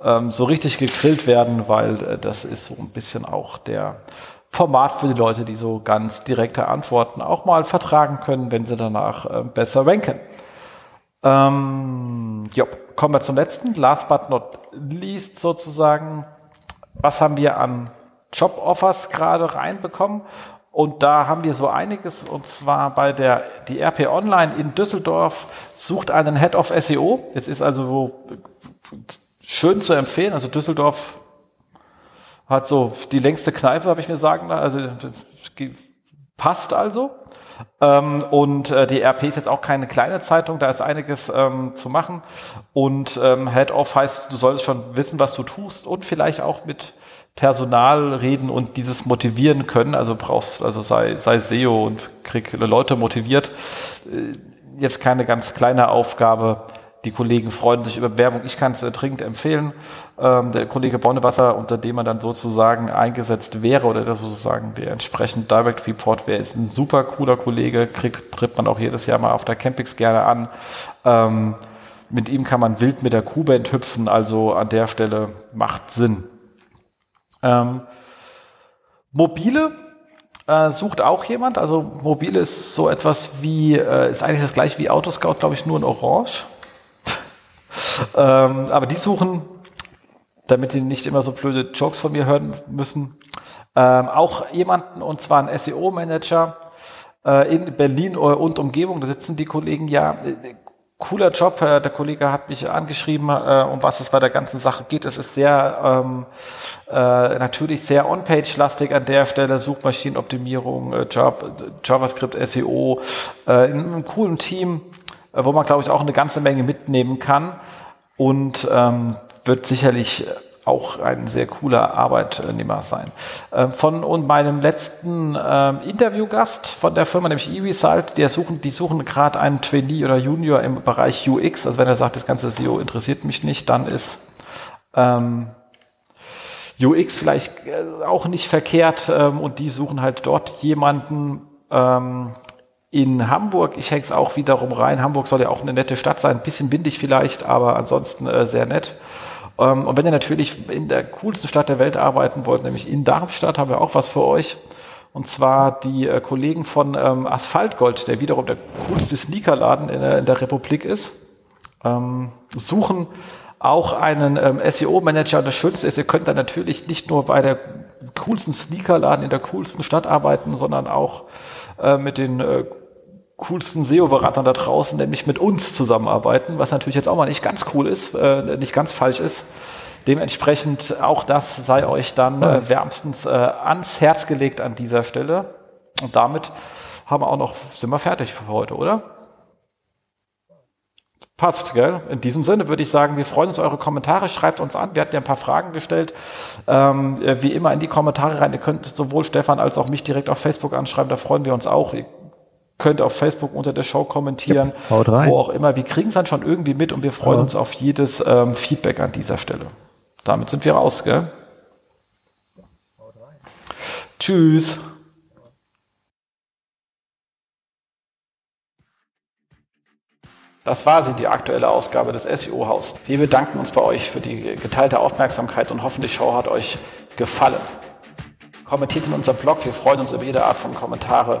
ähm, so richtig gegrillt werden, weil äh, das ist so ein bisschen auch der Format für die Leute, die so ganz direkte Antworten auch mal vertragen können, wenn sie danach äh, besser ranken. Ähm, jo, kommen wir zum letzten, last but not least sozusagen. Was haben wir an Job-Offers gerade reinbekommen? Und da haben wir so einiges, und zwar bei der, die RP Online in Düsseldorf sucht einen Head of SEO. Es ist also schön zu empfehlen. Also Düsseldorf hat so die längste Kneipe, habe ich mir sagen. Also passt also. Ähm, und äh, die RP ist jetzt auch keine kleine Zeitung, da ist einiges ähm, zu machen. Und ähm, Head-Off heißt, du solltest schon wissen, was du tust und vielleicht auch mit Personal reden und dieses motivieren können. Also brauchst, also sei, sei SEO und krieg Leute motiviert. Äh, jetzt keine ganz kleine Aufgabe die Kollegen freuen sich über Werbung. Ich kann es äh, dringend empfehlen. Ähm, der Kollege Bonnewasser, unter dem man dann sozusagen eingesetzt wäre oder der sozusagen der entsprechend Direct Report wäre, ist ein super cooler Kollege, kriegt, tritt man auch jedes Jahr mal auf der Campix gerne an. Ähm, mit ihm kann man wild mit der Q-Band hüpfen, also an der Stelle macht Sinn. Ähm, mobile äh, sucht auch jemand, also mobile ist so etwas wie, äh, ist eigentlich das gleiche wie Autoscout, glaube ich, nur in Orange ähm, aber die suchen, damit die nicht immer so blöde Jokes von mir hören müssen, ähm, auch jemanden, und zwar einen SEO-Manager äh, in Berlin und Umgebung. Da sitzen die Kollegen ja. Cooler Job. Äh, der Kollege hat mich angeschrieben, äh, um was es bei der ganzen Sache geht. Es ist sehr ähm, äh, natürlich sehr on-page-lastig an der Stelle, Suchmaschinenoptimierung, äh, JavaScript, SEO, äh, in einem coolen Team äh, wo man, glaube ich, auch eine ganze Menge mitnehmen kann und ähm, wird sicherlich auch ein sehr cooler Arbeitnehmer sein. Ähm, von und meinem letzten ähm, Interviewgast von der Firma, nämlich eResult, der suchen, die suchen gerade einen Trainee oder Junior im Bereich UX. Also wenn er sagt, das ganze SEO interessiert mich nicht, dann ist ähm, UX vielleicht äh, auch nicht verkehrt ähm, und die suchen halt dort jemanden, ähm, in Hamburg, ich hänge es auch wiederum rein. Hamburg soll ja auch eine nette Stadt sein, ein bisschen windig vielleicht, aber ansonsten äh, sehr nett. Ähm, und wenn ihr natürlich in der coolsten Stadt der Welt arbeiten wollt, nämlich in Darmstadt, haben wir auch was für euch. Und zwar die äh, Kollegen von ähm, Asphaltgold, der wiederum der coolste Sneakerladen in, in der Republik ist, ähm, suchen auch einen SEO-Manager. Und das Schönste ist, ihr könnt dann natürlich nicht nur bei der coolsten Sneakerladen in der coolsten Stadt arbeiten, sondern auch äh, mit den äh, coolsten SEO-Beratern da draußen, nämlich mit uns zusammenarbeiten, was natürlich jetzt auch mal nicht ganz cool ist, äh, nicht ganz falsch ist. Dementsprechend auch das sei euch dann äh, wärmstens äh, ans Herz gelegt an dieser Stelle. Und damit haben wir auch noch, sind wir fertig für heute, oder? Passt, gell? In diesem Sinne würde ich sagen, wir freuen uns eure Kommentare, schreibt uns an. Wir hatten ja ein paar Fragen gestellt. Ähm, wie immer in die Kommentare rein. Ihr könnt sowohl Stefan als auch mich direkt auf Facebook anschreiben, da freuen wir uns auch. Ihr könnt auf Facebook unter der Show kommentieren, ja, wo auch immer. Wir kriegen es dann schon irgendwie mit und wir freuen ja. uns auf jedes ähm, Feedback an dieser Stelle. Damit sind wir raus, gell? Tschüss. Das war sie, die aktuelle Ausgabe des SEO-Haus. Wir bedanken uns bei euch für die geteilte Aufmerksamkeit und hoffen, die Show hat euch gefallen. Kommentiert in unserem Blog, wir freuen uns über jede Art von Kommentare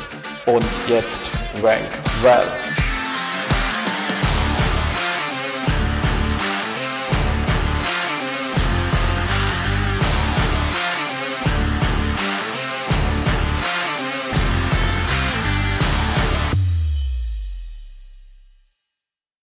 Und jetzt rank well.